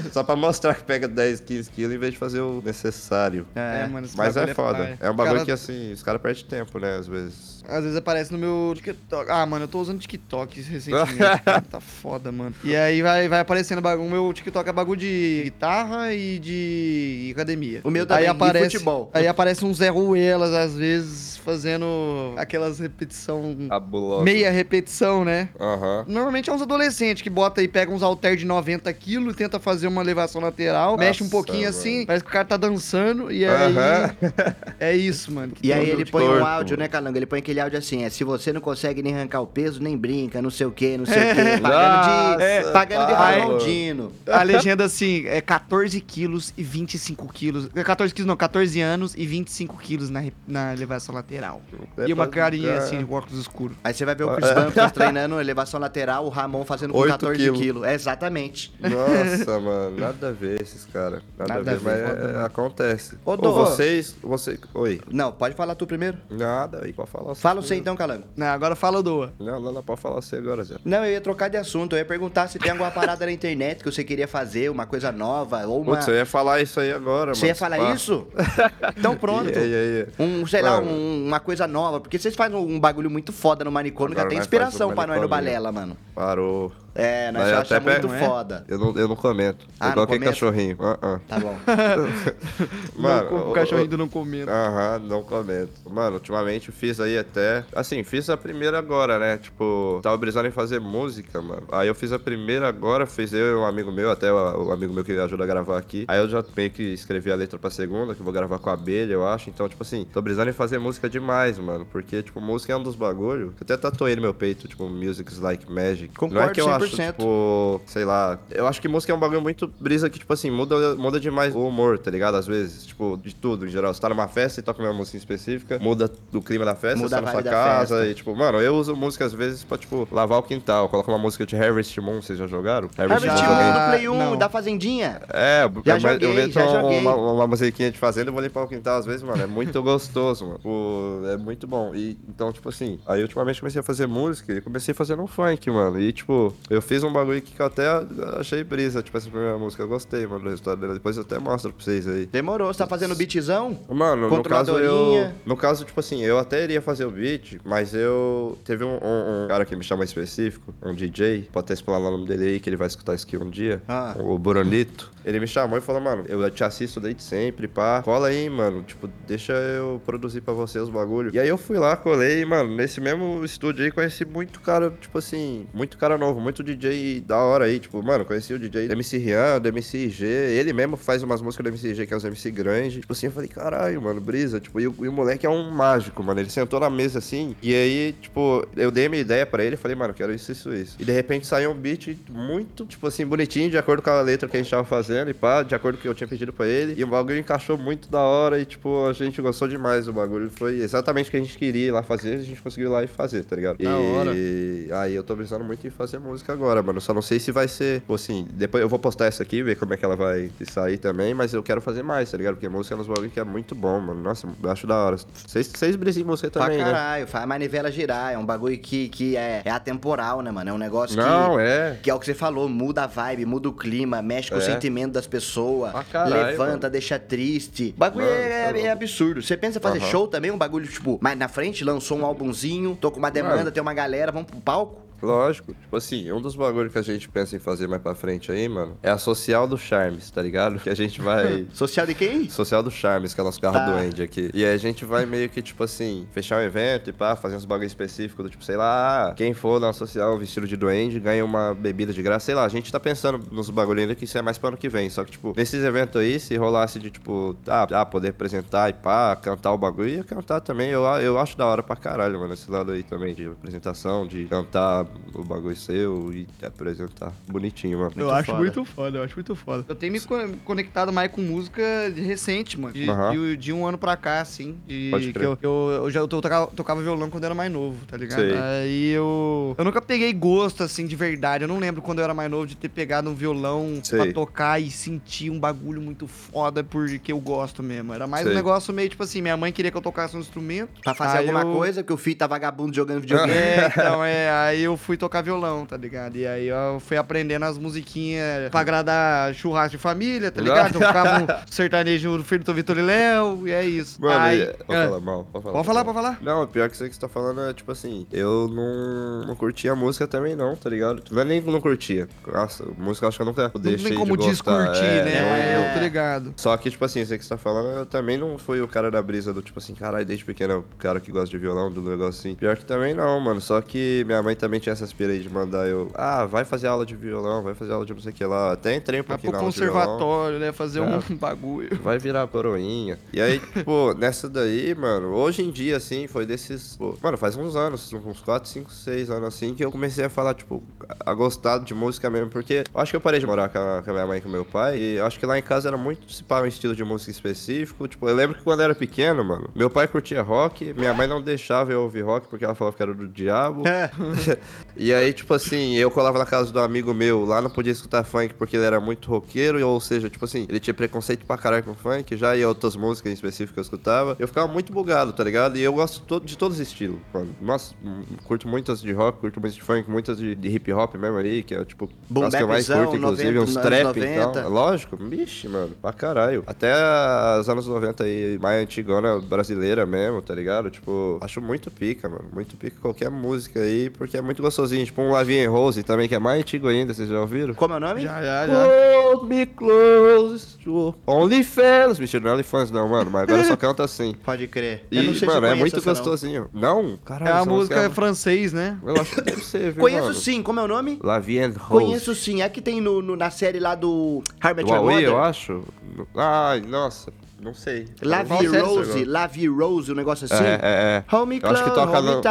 Só pra mostrar que pega 10, 15 quilos em vez de fazer o necessário. É, mano, Mas é foda. É um bagulho Cara, que, assim, os caras perdem tempo, né, às vezes. Às vezes aparece no meu TikTok. Ah, mano, eu tô usando TikTok recentemente. tá foda, mano. E aí vai, vai aparecendo bagulho. O meu TikTok é bagulho de guitarra e de academia. O meu também, aí e aparece, futebol. Aí aparece um Zé Ruelas, às vezes, fazendo aquelas repetição. Cabuloso. Meia repetição, né? Aham. Normalmente é uns adolescentes que bota e pega uns halter de 90 quilos, tenta fazer uma elevação lateral, mexe um Nossa, pouquinho mano. assim, parece que o cara tá dançando, e aí. Aham. É isso, mano. E aí Todo ele põe um áudio, né, Calango? Ele põe aquele áudio assim, é, se você não consegue nem arrancar o peso, nem brinca, não sei o que, não sei o que, pagando de, Nossa, pagando de Ronaldinho. A legenda assim, é 14 quilos e 25 quilos. é 14 quilos não, 14 anos e 25 quilos na, na elevação lateral. É e uma pra- carinha é. assim, com óculos escuros. Aí você vai ver o Chris Bumps treinando elevação lateral, o Ramon fazendo com Oito 14 quilos. quilos. É, exatamente. Nossa, mano, nada a ver esses caras. Nada, Nada a a ver, mas é, acontece. Ô, Ô, vocês, você, oi. Não, pode falar tu primeiro. Nada, aí pode falar. Fala você então, Calango. Não, agora fala o Doa. Não, não, não, pode falar você agora, Zé. Não, eu ia trocar de assunto. Eu ia perguntar se tem alguma parada na internet que você queria fazer, uma coisa nova, ou uma... Putz, eu ia falar isso aí agora, Você ia falar Pá. isso? Então pronto. Aí, e aí? Um, sei lá, um- uma coisa nova. Porque vocês fazem um bagulho muito foda no manicômio, que até inspiração pra nós no manicômio. Balela, mano. Parou. É, nós eu achamos até muito é? foda. Eu não, eu não comento. Ah, eu coloquei cachorrinho. Ah, ah. Tá bom. Mano, não, o- o cachorrinho o- do não comenta. Aham, não comento. Mano, ultimamente eu fiz aí até. Assim, fiz a primeira agora, né? Tipo, tava brisando em fazer música, mano. Aí eu fiz a primeira agora, fiz eu e um amigo meu, até o, o amigo meu que ajuda a gravar aqui. Aí eu já meio que escrevi a letra pra segunda, que eu vou gravar com a abelha, eu acho. Então, tipo assim, tô brisando em fazer música demais, mano. Porque, tipo, música é um dos bagulhos. Eu até tatuei no meu peito, tipo, Music's Like Magic. não é Concordo que eu acho, 100%. tipo, sei lá. Eu acho que música é um bagulho muito brisa que, tipo assim, muda, muda demais o humor, tá ligado? Às vezes, tipo, de tudo, em geral. Você tá numa festa e toca uma música específica, muda o clima da festa, Muda você tá a na sua casa festa. e, tipo, mano, eu uso música às vezes pra, tipo, lavar o quintal. Coloco uma música de Harvest Moon, vocês já jogaram? Harvest Já. Moon Moon. do Play 1, Não. da Fazendinha. É, Já mas joguei, eu meto já joguei. Uma, uma musiquinha de fazenda e vou limpar o quintal às vezes, mano. É muito gostoso, mano. Pô, é muito bom. E, então, tipo assim, aí ultimamente comecei a fazer música e comecei fazendo um funk, mano. E, tipo, eu fiz um bagulho que eu até achei brisa, tipo, essa primeira música. Eu gostei, mano, do resultado dela. Depois eu até mostro pra vocês aí. Demorou, você tá fazendo beatzão? Mano, no caso eu. No caso, tipo assim, eu até iria fazer o beat, mas eu. Teve um, um- um cara que me chama específico, um DJ, pode até explanar o nome dele aí, que ele vai escutar isso aqui um dia. Ah. O Buronito. Ele me chamou e falou, mano, eu te assisto desde sempre, pá. Cola aí, mano. Tipo, deixa eu produzir pra você os bagulho. E aí eu fui lá, colei, mano, nesse mesmo estúdio aí conheci muito cara, tipo assim, muito cara novo, muito muito DJ da hora aí, tipo, mano, conheci o DJ do MC Rian, do MC IG, ele mesmo faz umas músicas do MC IG, que é os MC grandes. Tipo assim, eu falei, caralho, mano, brisa. Tipo, e o, e o moleque é um mágico, mano. Ele sentou na mesa assim, e aí, tipo, eu dei minha ideia pra ele, falei, mano, quero isso, isso, isso. E de repente saiu um beat muito, tipo assim, bonitinho, de acordo com a letra que a gente tava fazendo, e pá, de acordo com o que eu tinha pedido pra ele. E o bagulho encaixou muito da hora, e tipo, a gente gostou demais do bagulho. Foi exatamente o que a gente queria ir lá fazer, a gente conseguiu ir lá e fazer, tá ligado? Da e hora. aí eu tô pensando muito em fazer música agora, mano. Só não sei se vai ser, tipo assim, depois eu vou postar essa aqui, ver como é que ela vai sair também, mas eu quero fazer mais, tá ligado? Porque música é uns bagulho que é muito bom, mano. Nossa, eu acho da hora. Vocês, vocês brisem você também, pra né? caralho, faz a manivela girar. É um bagulho que, que é, é atemporal, né, mano? É um negócio Não, que. é. Que é o que você falou, muda a vibe, muda o clima, mexe com o É. sentimento das pessoas, Pra caralho, levanta, mano. deixa triste. O bagulho Mano, é, tá é- absurdo. Você pensa em fazer show também, um bagulho, tipo, mais na frente, lançou um álbumzinho, tô com uma demanda, Mano. tem uma galera, vamos pro palco? Lógico. Tipo assim, um dos bagulhos que a gente pensa em fazer mais pra frente aí, mano, é a social do Charmes, tá ligado? Que a gente vai. Social de quem? Social do Charmes, que é o nosso carro Tá. do Andy aqui. E aí a gente vai meio que, tipo assim, fechar um evento e pá, fazer uns bagulho específico do tipo, sei lá, quem for na social vestido de duende ganha uma bebida de graça, sei lá. A gente tá pensando nos bagulho ainda que isso é mais pro ano que vem. Só que, tipo, nesses eventos aí, se rolasse de, tipo, ah, ah, poder apresentar e pá, cantar o bagulho, ia cantar também. Eu, eu acho da hora pra caralho, mano, esse lado aí também de apresentação, de cantar o bagulho seu e apresentar. Bonitinho, mano. eu acho foda. muito foda, eu acho muito foda. Eu tenho me co- conectado mais com música de recente, mano. De, Aham. de- de um ano pra cá, assim. De, Pode que crer. eu, eu, eu já eu tocava, tocava violão quando eu era mais novo, tá ligado? Sei. Aí eu. Eu nunca peguei gosto, assim, de verdade. Eu não lembro quando eu era mais novo de ter pegado um violão Sei. pra tocar e sentir um bagulho muito foda porque eu gosto mesmo. Era mais um Sei. negócio meio tipo assim: minha mãe queria que eu tocasse um instrumento. Pra fazer aí alguma eu- coisa, porque o filho tá vagabundo jogando videogame. É, então, é, aí eu fui tocar violão, tá ligado? E aí eu fui aprendendo as musiquinhas pra agradar churrasco de família, tá ligado? Então ficava um sertanejo do filho do Vitor e Léo, e é isso. Mano, aí, e- pode é. falar mal. Pode falar, Pode falar, pode falar. Não, pior que aí que você tá falando é tipo assim, eu não, não curtia música também não, tá ligado? Não é nem que não curtia. Nossa, música eu acho que eu nunca Não deixei tem como descurtir, é, né? não- É, não- eu tô ligado. Só que, tipo assim, aí que você tá falando, eu também não fui o cara da brisa do tipo assim, caralho, desde pequeno, o cara que gosta de violão, do negócio assim. Pior que também não, mano. Só que minha mãe também tinha essa aspira aí de mandar eu, ah, vai fazer aula de violão, vai fazer aula de não sei o que lá. Até entrei um Vai pouquinho pro na aula de violão. conservatório, né? Fazer um É. bagulho. Vai virar coroinha. E aí, tipo, nessa daí, mano, hoje em dia, assim, foi desses. pô, mano, faz uns anos, uns 4, 5, 6 anos assim, que eu comecei a falar, tipo, a gostar de música mesmo. Porque eu acho que eu parei de morar com a, com a minha mãe e com meu pai. E eu acho que lá em casa era muito se um estilo de música específico. Tipo, eu lembro que quando eu era pequeno, mano, meu pai curtia rock, minha mãe não deixava eu ouvir rock porque ela falava que era do diabo. É. E aí, tipo assim, eu colava na casa do amigo meu, lá não podia escutar funk porque ele era muito roqueiro, ou seja, tipo assim, ele tinha preconceito pra caralho com funk, já e outras músicas em específico que eu escutava. Eu ficava muito bugado, tá ligado? E eu gosto to- de todos os estilos, mano. Nossa, hum, curto muitas de rock, curto muitas de funk, muitas de, de hip hop mesmo aí, que é tipo, Boom as que eu mais curto, inclusive, 90, uns trap 90. então. Lógico, bicho, mano, pra caralho. Até os anos 90 aí, mais antigona brasileira mesmo, tá ligado? Tipo, acho muito pica, mano. Muito pica qualquer música aí, porque é muito gostosinho. Tipo um Lavinha Rose também, que é mais antigo ainda, vocês já ouviram? Como é o nome? Já, já, já. Hold me close to OnlyFans. Mentira, não é OnlyFans não, mano, mas agora só canta assim. Pode crer. E, Eu não sei se eu mano, é muito essa, não. gostosinho. Não? Caralho, É a música é- francês, né? Eu acho que deve ser, viu, Conheço mano? sim, como é o nome? Lavinha Rose. Conheço sim. É que tem no, no- na série lá do How I Met Do Your Huawei, eu acho. Ai, nossa, não sei. La Qual Vie série você Rose, gosta? La Vie Rose, um negócio assim. É, é, é. Hold me Eu acho que toca hold me no-.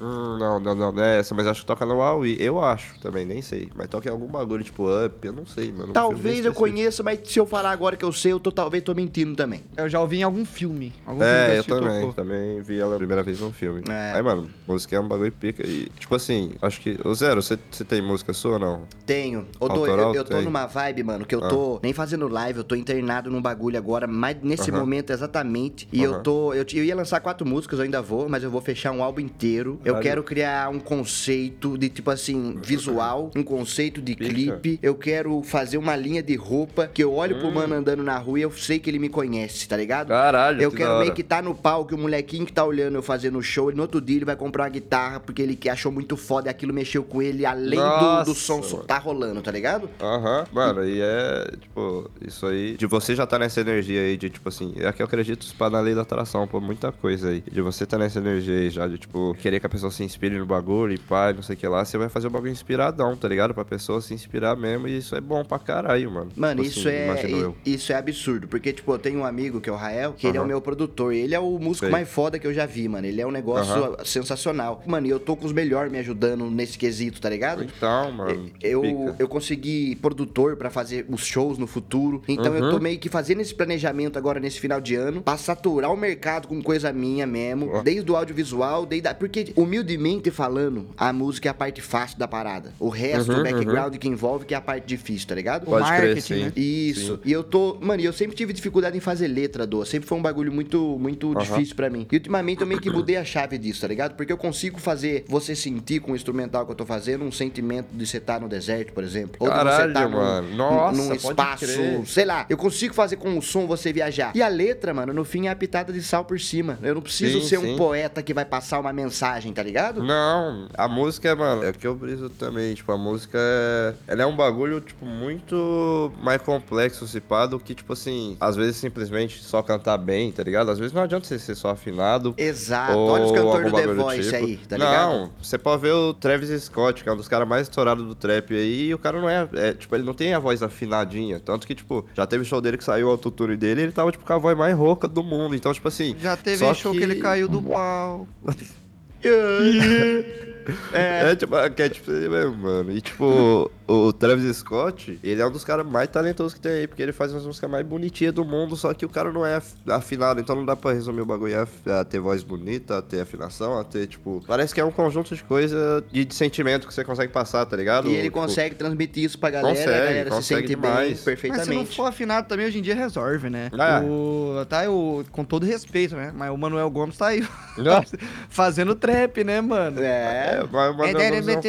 Hum, não, não, não, não é essa, mas acho que toca no Huawei. Eu acho também, nem sei. Mas toca em algum bagulho, tipo Up, eu não sei, mano. Talvez filme eu conheça, mas se eu falar agora que eu sei, eu tô, talvez tô mentindo também. Eu já ouvi em algum filme. Algum filme É, eu assisti também. tocou. Também vi ela a primeira vez num filme. É. Aí, mano, música é um bagulho pica. E, tipo assim, acho que. Ô, Zero, você você tem música sua ou não? Tenho. Ô, Dô, eu, eu tô tem. numa vibe, mano, que eu tô nem fazendo live, eu tô internado num bagulho agora, mas nesse Aham. momento exatamente. E eu Aham. tô. Eu, eu ia lançar quatro músicas, eu ainda vou, mas eu vou fechar um álbum inteiro. Eu quero criar um conceito de, tipo assim, visual, um conceito de Pica. clipe. Eu quero fazer uma linha de roupa que eu olho Hum. pro mano andando na rua e eu sei que ele me conhece, tá ligado? Caralho, Eu que quero meio que tá no palco, o molequinho que tá olhando eu fazendo show, e no outro dia ele vai comprar uma guitarra porque ele que achou muito foda e aquilo mexeu com ele, além do, Nossa, do som mano. tá rolando, tá ligado? Aham, mano, e é, tipo, isso aí. De você já tá nessa energia aí de, tipo assim, é que eu acredito na lei da atração, por muita coisa aí. De você tá nessa energia aí já, de tipo, querer que a pessoa se inspire no bagulho e pá, não sei o que lá, você vai fazer o bagulho inspiradão, tá ligado? Pra pessoa se inspirar mesmo, e isso é bom pra caralho, mano. Mano, Tipo isso assim, é eu. isso é absurdo, porque tipo, eu tenho um amigo que é o Rael, que ele é o meu produtor, ele é o músico Sei. mais foda que eu já vi, mano. Ele é um negócio Aham. sensacional. Mano, e eu tô com os melhores me ajudando nesse quesito, tá ligado? Então, mano. Eu, eu consegui produtor pra fazer os shows no futuro. Então eu Uhum. tô meio que fazendo esse planejamento agora nesse final de ano pra saturar o mercado com coisa minha mesmo, Ó. desde o audiovisual, desde a... porque humildemente falando, a música é a parte fácil da parada. O resto, Uhum, o background que envolve que é a parte difícil, tá ligado? O Pode crer, marketing, sim. né? Isso. Sim. E eu tô. Mano, e eu sempre tive dificuldade em fazer letra, do. Sempre foi um bagulho muito, muito Aham. difícil pra mim. E ultimamente eu meio que mudei a chave disso, tá ligado? Porque eu consigo fazer você sentir com o instrumental que eu tô fazendo um sentimento de você estar no deserto, por exemplo. Ou de você Caralho, estar num, mano. Nossa, num pode espaço. crer. Sei lá. Eu consigo fazer com o som você viajar. E a letra, mano, no fim é a pitada de sal por cima. Eu não preciso Sim, ser um sim. poeta que vai passar uma mensagem, tá ligado? Não, a música, mano, é o que eu briso também. Tipo, a música é. Ela é um bagulho, tipo, muito mais complexo, se pá, do que, tipo assim, às vezes simplesmente só cantar bem, tá ligado? Às vezes não adianta você ser só afinado. Exato. ou Olha os cantores do The Voice tipo. aí, tá ligado? Não, você pode ver o Travis Scott, que é um dos caras mais estourados do trap aí, e o cara não é, é, Tipo, ele não tem a voz afinadinha. Tanto que, tipo, já teve show dele que saiu o autotune dele ele tava, tipo, com a voz mais rouca do mundo. Então, tipo assim. Já teve só show que... ele caiu do pau. É, tipo, que é tipo mesmo, mano. E tipo, o Travis Scott, ele é um dos caras mais talentosos que tem aí, porque ele faz as músicas mais bonitinhas do mundo, só que o cara não é af- afinado, então não dá pra resumir o bagulho a, a ter voz bonita, a ter afinação, a ter, tipo. Parece que é um conjunto de coisa de, de sentimento que você consegue passar, tá ligado? E ele Tipo, consegue transmitir isso pra galera, Consegue, a galera se consegue sente bem demais. Mas se não perfeitamente. for afinado também, hoje em dia resolve, né? É. O, tá, o, com todo respeito, né? Mas o Manuel Gomes tá aí fazendo trap, né, mano? É. É,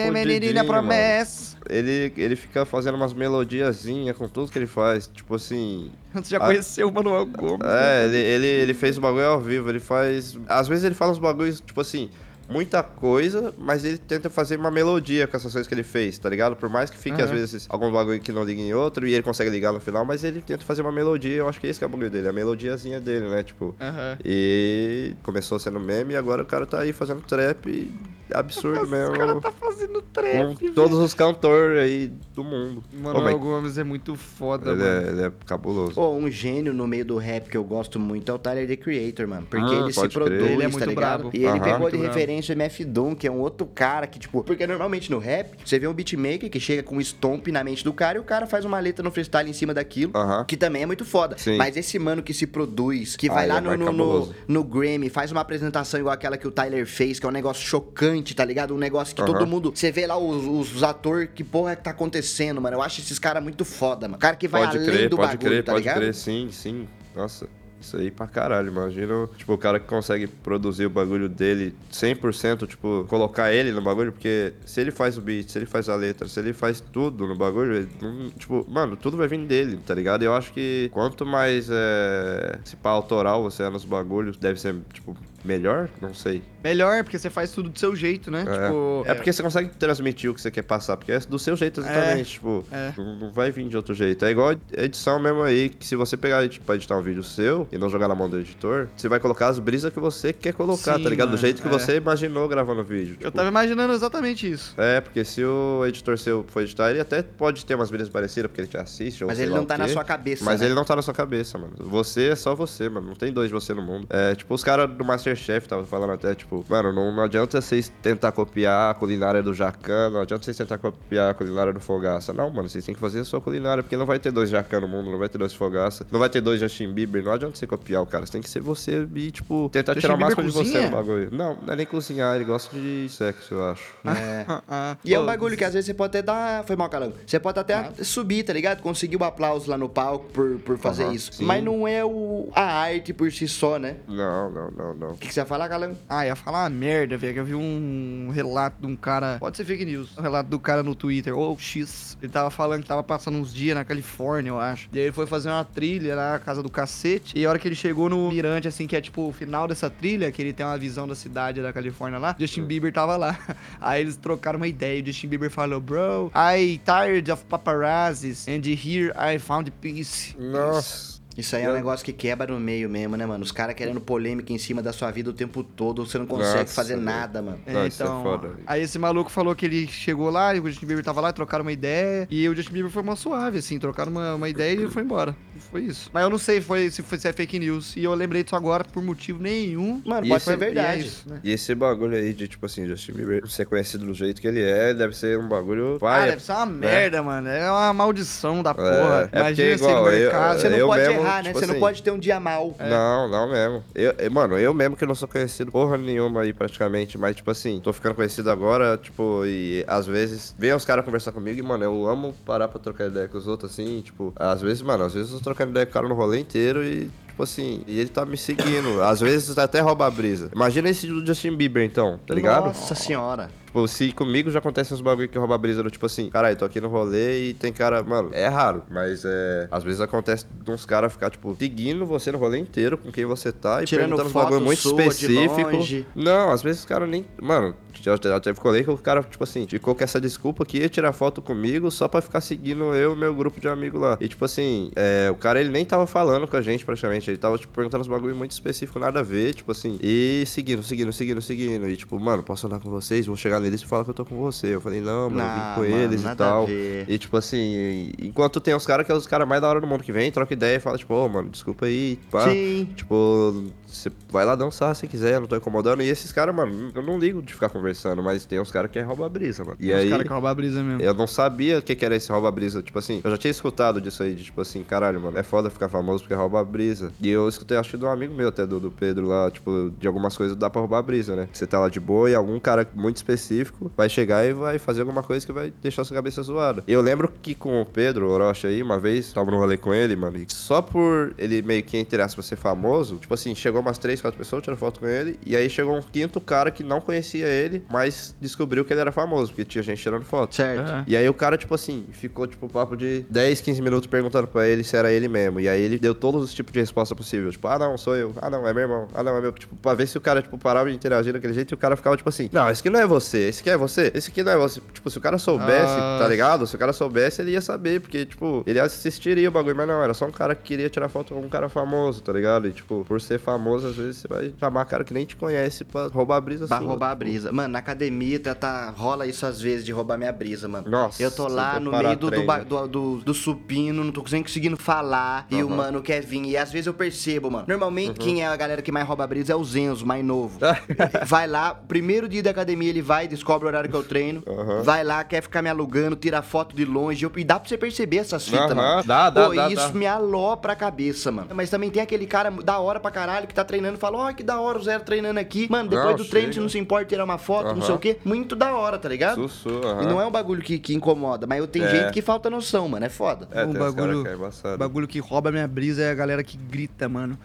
É fudidinho, mano. promessa. Ele, ele fica fazendo umas melodiazinhas com tudo que ele faz. Tipo assim, Você já Ah. conheceu o Manuel Gomes? É, ele, ele, ele fez o bagulho ao vivo, ele faz. Às vezes ele fala uns bagulhos, tipo assim, muita coisa, mas ele tenta fazer uma melodia com essas coisas que ele fez, tá ligado? Por mais que fique, às Aham. vezes, algum bagulho que não liga em outro e ele consegue ligar no final, mas ele tenta fazer uma melodia, eu acho que esse que é o bagulho dele, a melodiazinha dele, né? Tipo. Aham. E começou sendo meme e agora o cara tá aí fazendo trap absurdo mesmo. O cara tá fazendo trap. Com todos os cantores aí do mundo. Manuel mas Gomes é muito foda, ele, mano. é, ele é cabuloso. Pô, um gênio no meio do rap que eu gosto muito é o Tyler, The Creator, mano. Porque Ah, ele se crer. produz, Ele é tá muito ligado? brabo. E ele Aham. pegou de brabo. referência o MF Doom, que é um outro cara que, tipo... Porque normalmente no rap, você vê um beatmaker que chega com um stomp na mente do cara e o cara faz uma letra no freestyle em cima daquilo. Aham. Que também é muito foda. Sim. Mas esse mano que se produz, que Ah, vai lá é no, no, no, no Grammy, faz uma apresentação igual aquela que o Tyler fez, que é um negócio chocante, tá ligado? Um negócio que Aham. todo mundo. Você vê lá os, os atores, que porra que tá acontecendo, mano. Eu acho esses caras muito foda, mano. Cara que vai pode além crer, do pode bagulho, crer, tá pode ligado? crer, sim, sim. Nossa, isso aí pra caralho. Imagina, tipo, o cara que consegue produzir o bagulho dele 100%, tipo, colocar ele no bagulho, porque se ele faz o beat, se ele faz a letra, se ele faz tudo no bagulho, ele tipo, mano, tudo vai vir dele, tá ligado? Eu acho que quanto mais é, se pá autoral você é nos bagulhos, deve ser, tipo, melhor? Não sei. Melhor, porque você faz tudo do seu jeito, né? É. Tipo, É porque você consegue transmitir o que você quer passar, porque é do seu jeito exatamente, tipo, é. não, não vai vir de outro jeito. É igual edição mesmo aí, que se você pegar tipo, pra editar um vídeo seu e não jogar na mão do editor, você vai colocar as brisas que você quer colocar, Sim, tá ligado? mano, do jeito que é. você imaginou gravando o vídeo. eu tipo. tava imaginando exatamente isso. É, porque se o editor seu for editar, ele até pode ter umas brisas parecidas, porque ele te assiste, ou Mas sei ele lá não tá na quê. sua cabeça. Mas né? ele não tá na sua cabeça, mano. Você é só você, mano. Não tem dois de você no mundo. É, tipo, os caras do Masterchef tava falando até, tipo, mano, não, não adianta vocês tentar copiar a culinária do Jacan, não adianta vocês tentar copiar a culinária do Fogaça. Não, mano, vocês têm que fazer a sua culinária, porque não vai ter dois Jacan no mundo, não vai ter dois Fogaça, não vai ter dois Justin Bieber, não adianta você copiar o cara. Você tem que ser você e, tipo, tentar Justin tirar o máximo de você no bagulho. Não, não é nem cozinhar, ele gosta de sexo, eu acho. É. Ah, E é um bagulho que às vezes você pode até dar. Foi mal, calango. Você pode até subir, tá ligado? Conseguir o aplauso lá no palco por, por fazer isso. sim. Mas não é o, a arte por si só, né? Não, não, não, não. O que, que você ia falar, calango? Ah, ia falar uma merda, velho. Que eu vi um relato de um cara. Pode ser fake news. Um relato do cara no Twitter, ou X. Ele tava falando que tava passando uns dias na Califórnia, eu acho. E aí ele foi fazer uma trilha na casa do cacete. E a hora que ele chegou no mirante, assim, que é tipo o final dessa trilha, que ele tem uma visão da cidade da Califórnia lá, Justin Bieber tava lá. Aí eles trocaram uma ideia. E o Justin Bieber falou, bro, I tired of paparazzis. And here I found peace. Nossa. Isso aí é um Eu- negócio que quebra no meio mesmo, né, mano? Os caras querendo polêmica em cima da sua vida o tempo todo, você não consegue Nossa, fazer nada, mano. É, Não, isso é então, foda, velho. aí esse maluco falou que ele chegou lá, e o Justin Bieber tava lá, trocaram uma ideia, e o Justin Bieber foi uma suave, assim, trocaram uma, uma ideia e ele foi embora. Foi isso. Mas eu não sei foi, se, foi, se é fake news, e eu lembrei disso agora por motivo nenhum. Mano, E pode esse- ser E é verdade. isso, né? E esse bagulho aí de, tipo assim, Justin Bieber ser conhecido do jeito que ele é, deve ser um bagulho. Ah, deve ser uma merda, mano. É uma maldição da porra. é Imagina se ele igual, eu- mercado. Você não eu pode mesmo, errar, né? tipo Você não assim, pode ter um dia mal. Não, não mesmo. Eu, eu- mano, eu mesmo que não sou conhecido porra nenhuma aí praticamente, mas tipo assim, tô ficando conhecido agora, tipo, e às vezes vem os caras conversar comigo e, mano, eu amo parar pra trocar ideia com os outros, assim, tipo, às vezes, mano, às vezes eu tô trocando ideia com o cara no rolê inteiro e, tipo assim, e ele tá me seguindo. Às vezes até rouba a brisa. Imagina esse do Justin Bieber, então, tá ligado? Nossa senhora. Tipo, se comigo já acontece uns bagulho que rouba a brisa do tipo assim, caralho, tô aqui no rolê e tem cara, mano, é raro, mas é. Às vezes acontece de uns caras ficar, tipo, seguindo você no rolê inteiro com quem você tá e Tirando perguntando foto bagulho muito sua específico. Não, às vezes o cara nem. Mano, já, já teve rolê que o cara, tipo assim, ficou com essa desculpa que ia tirar foto comigo só pra ficar seguindo eu e meu grupo de amigos lá. E tipo assim, é, o cara ele nem tava falando com a gente praticamente, ele tava, tipo, perguntando uns bagulho muito específico, nada a ver, tipo assim, e seguindo, seguindo, seguindo, seguindo. E tipo, mano, posso andar com vocês? Vou chegar neles e falar que eu tô com você. Eu falei, não, mano, eu vim com mano, eles e tal. E tipo assim, enquanto tem os caras que é os caras mais da hora do mundo que vem, troca ideia e fala, tipo, ô, mano, desculpa aí, pá. Sim. Tipo, você vai lá dançar se quiser, não tô incomodando. E esses caras, mano, eu não ligo de ficar conversando, mas tem uns caras que é rouba brisa, mano. E Os aí, caras que roubam a brisa mesmo. eu não sabia o que, que era esse rouba brisa. Tipo assim, eu já tinha escutado disso aí, de tipo assim, caralho, mano, é foda ficar famoso porque rouba brisa. E eu escutei, acho que de um amigo meu até, do, do Pedro lá, tipo, de algumas coisas dá pra roubar brisa, né? Você tá lá de boa e algum cara muito específico vai chegar e vai fazer alguma coisa que vai deixar sua cabeça zoada. Eu lembro que com o Pedro Orochi aí, uma vez, tava no rolê com ele, mano, e só por ele meio que, entre aspas, ser famoso, tipo assim, chegou umas três, quatro pessoas, tiraram foto com ele, e aí chegou um quinto cara que não conhecia ele, mas descobriu que ele era famoso, porque tinha gente tirando foto. Certo. É. E aí o cara, tipo assim, ficou, tipo, papo de 10, 15 minutos perguntando pra ele se era ele mesmo. E aí ele deu todos os tipos de resposta possível. Tipo, ah, não, sou eu. Ah, não, é meu irmão. Ah, não, é meu. Tipo, pra ver se o cara, tipo, parava de interagir daquele jeito e o cara ficava, tipo assim, não, esse aqui não é você. Esse aqui é você. Esse aqui não é você. Tipo, se o cara soubesse, Ah. tá ligado? Se o cara soubesse, ele ia saber. Porque, tipo, ele assistiria o bagulho. Mas não, era só um cara que queria tirar foto com um cara famoso, tá ligado? E, tipo, por ser famoso, às vezes você vai chamar cara que nem te conhece pra roubar a brisa Pra sua. roubar a brisa. Mano, na academia tá, tá- rola isso às vezes de roubar minha brisa, mano. Nossa, Eu tô lá no meio do, do, do, do- do supino, não tô nem conseguindo falar. E o mano quer vir. E às vezes eu percebo, mano. Normalmente quem é a galera que mais rouba a brisa é o Zenzo, mais novo. vai lá, primeiro dia da academia ele vai, descobre o horário que eu treino. Aham. Vai lá, quer ficar me alugando, tira foto de longe. Eu- e dá pra você perceber essas fitas, mano. dá, dá, Pô, dá, isso dá. me alopra a cabeça, mano. Mas também tem aquele cara da hora pra caralho que tá treinando e fala, ó, que da hora o Zero treinando aqui. Mano, depois Não, do treino, chega. você não se importa tirar uma foto, não sei o quê. Muito da hora, tá ligado? Sussu, E aham. não é um bagulho que, que incomoda, mas eu tenho É. gente que falta noção, mano. É foda. É, um bagulho, que é bagulho que rouba minha brisa é a galera que grita, mano.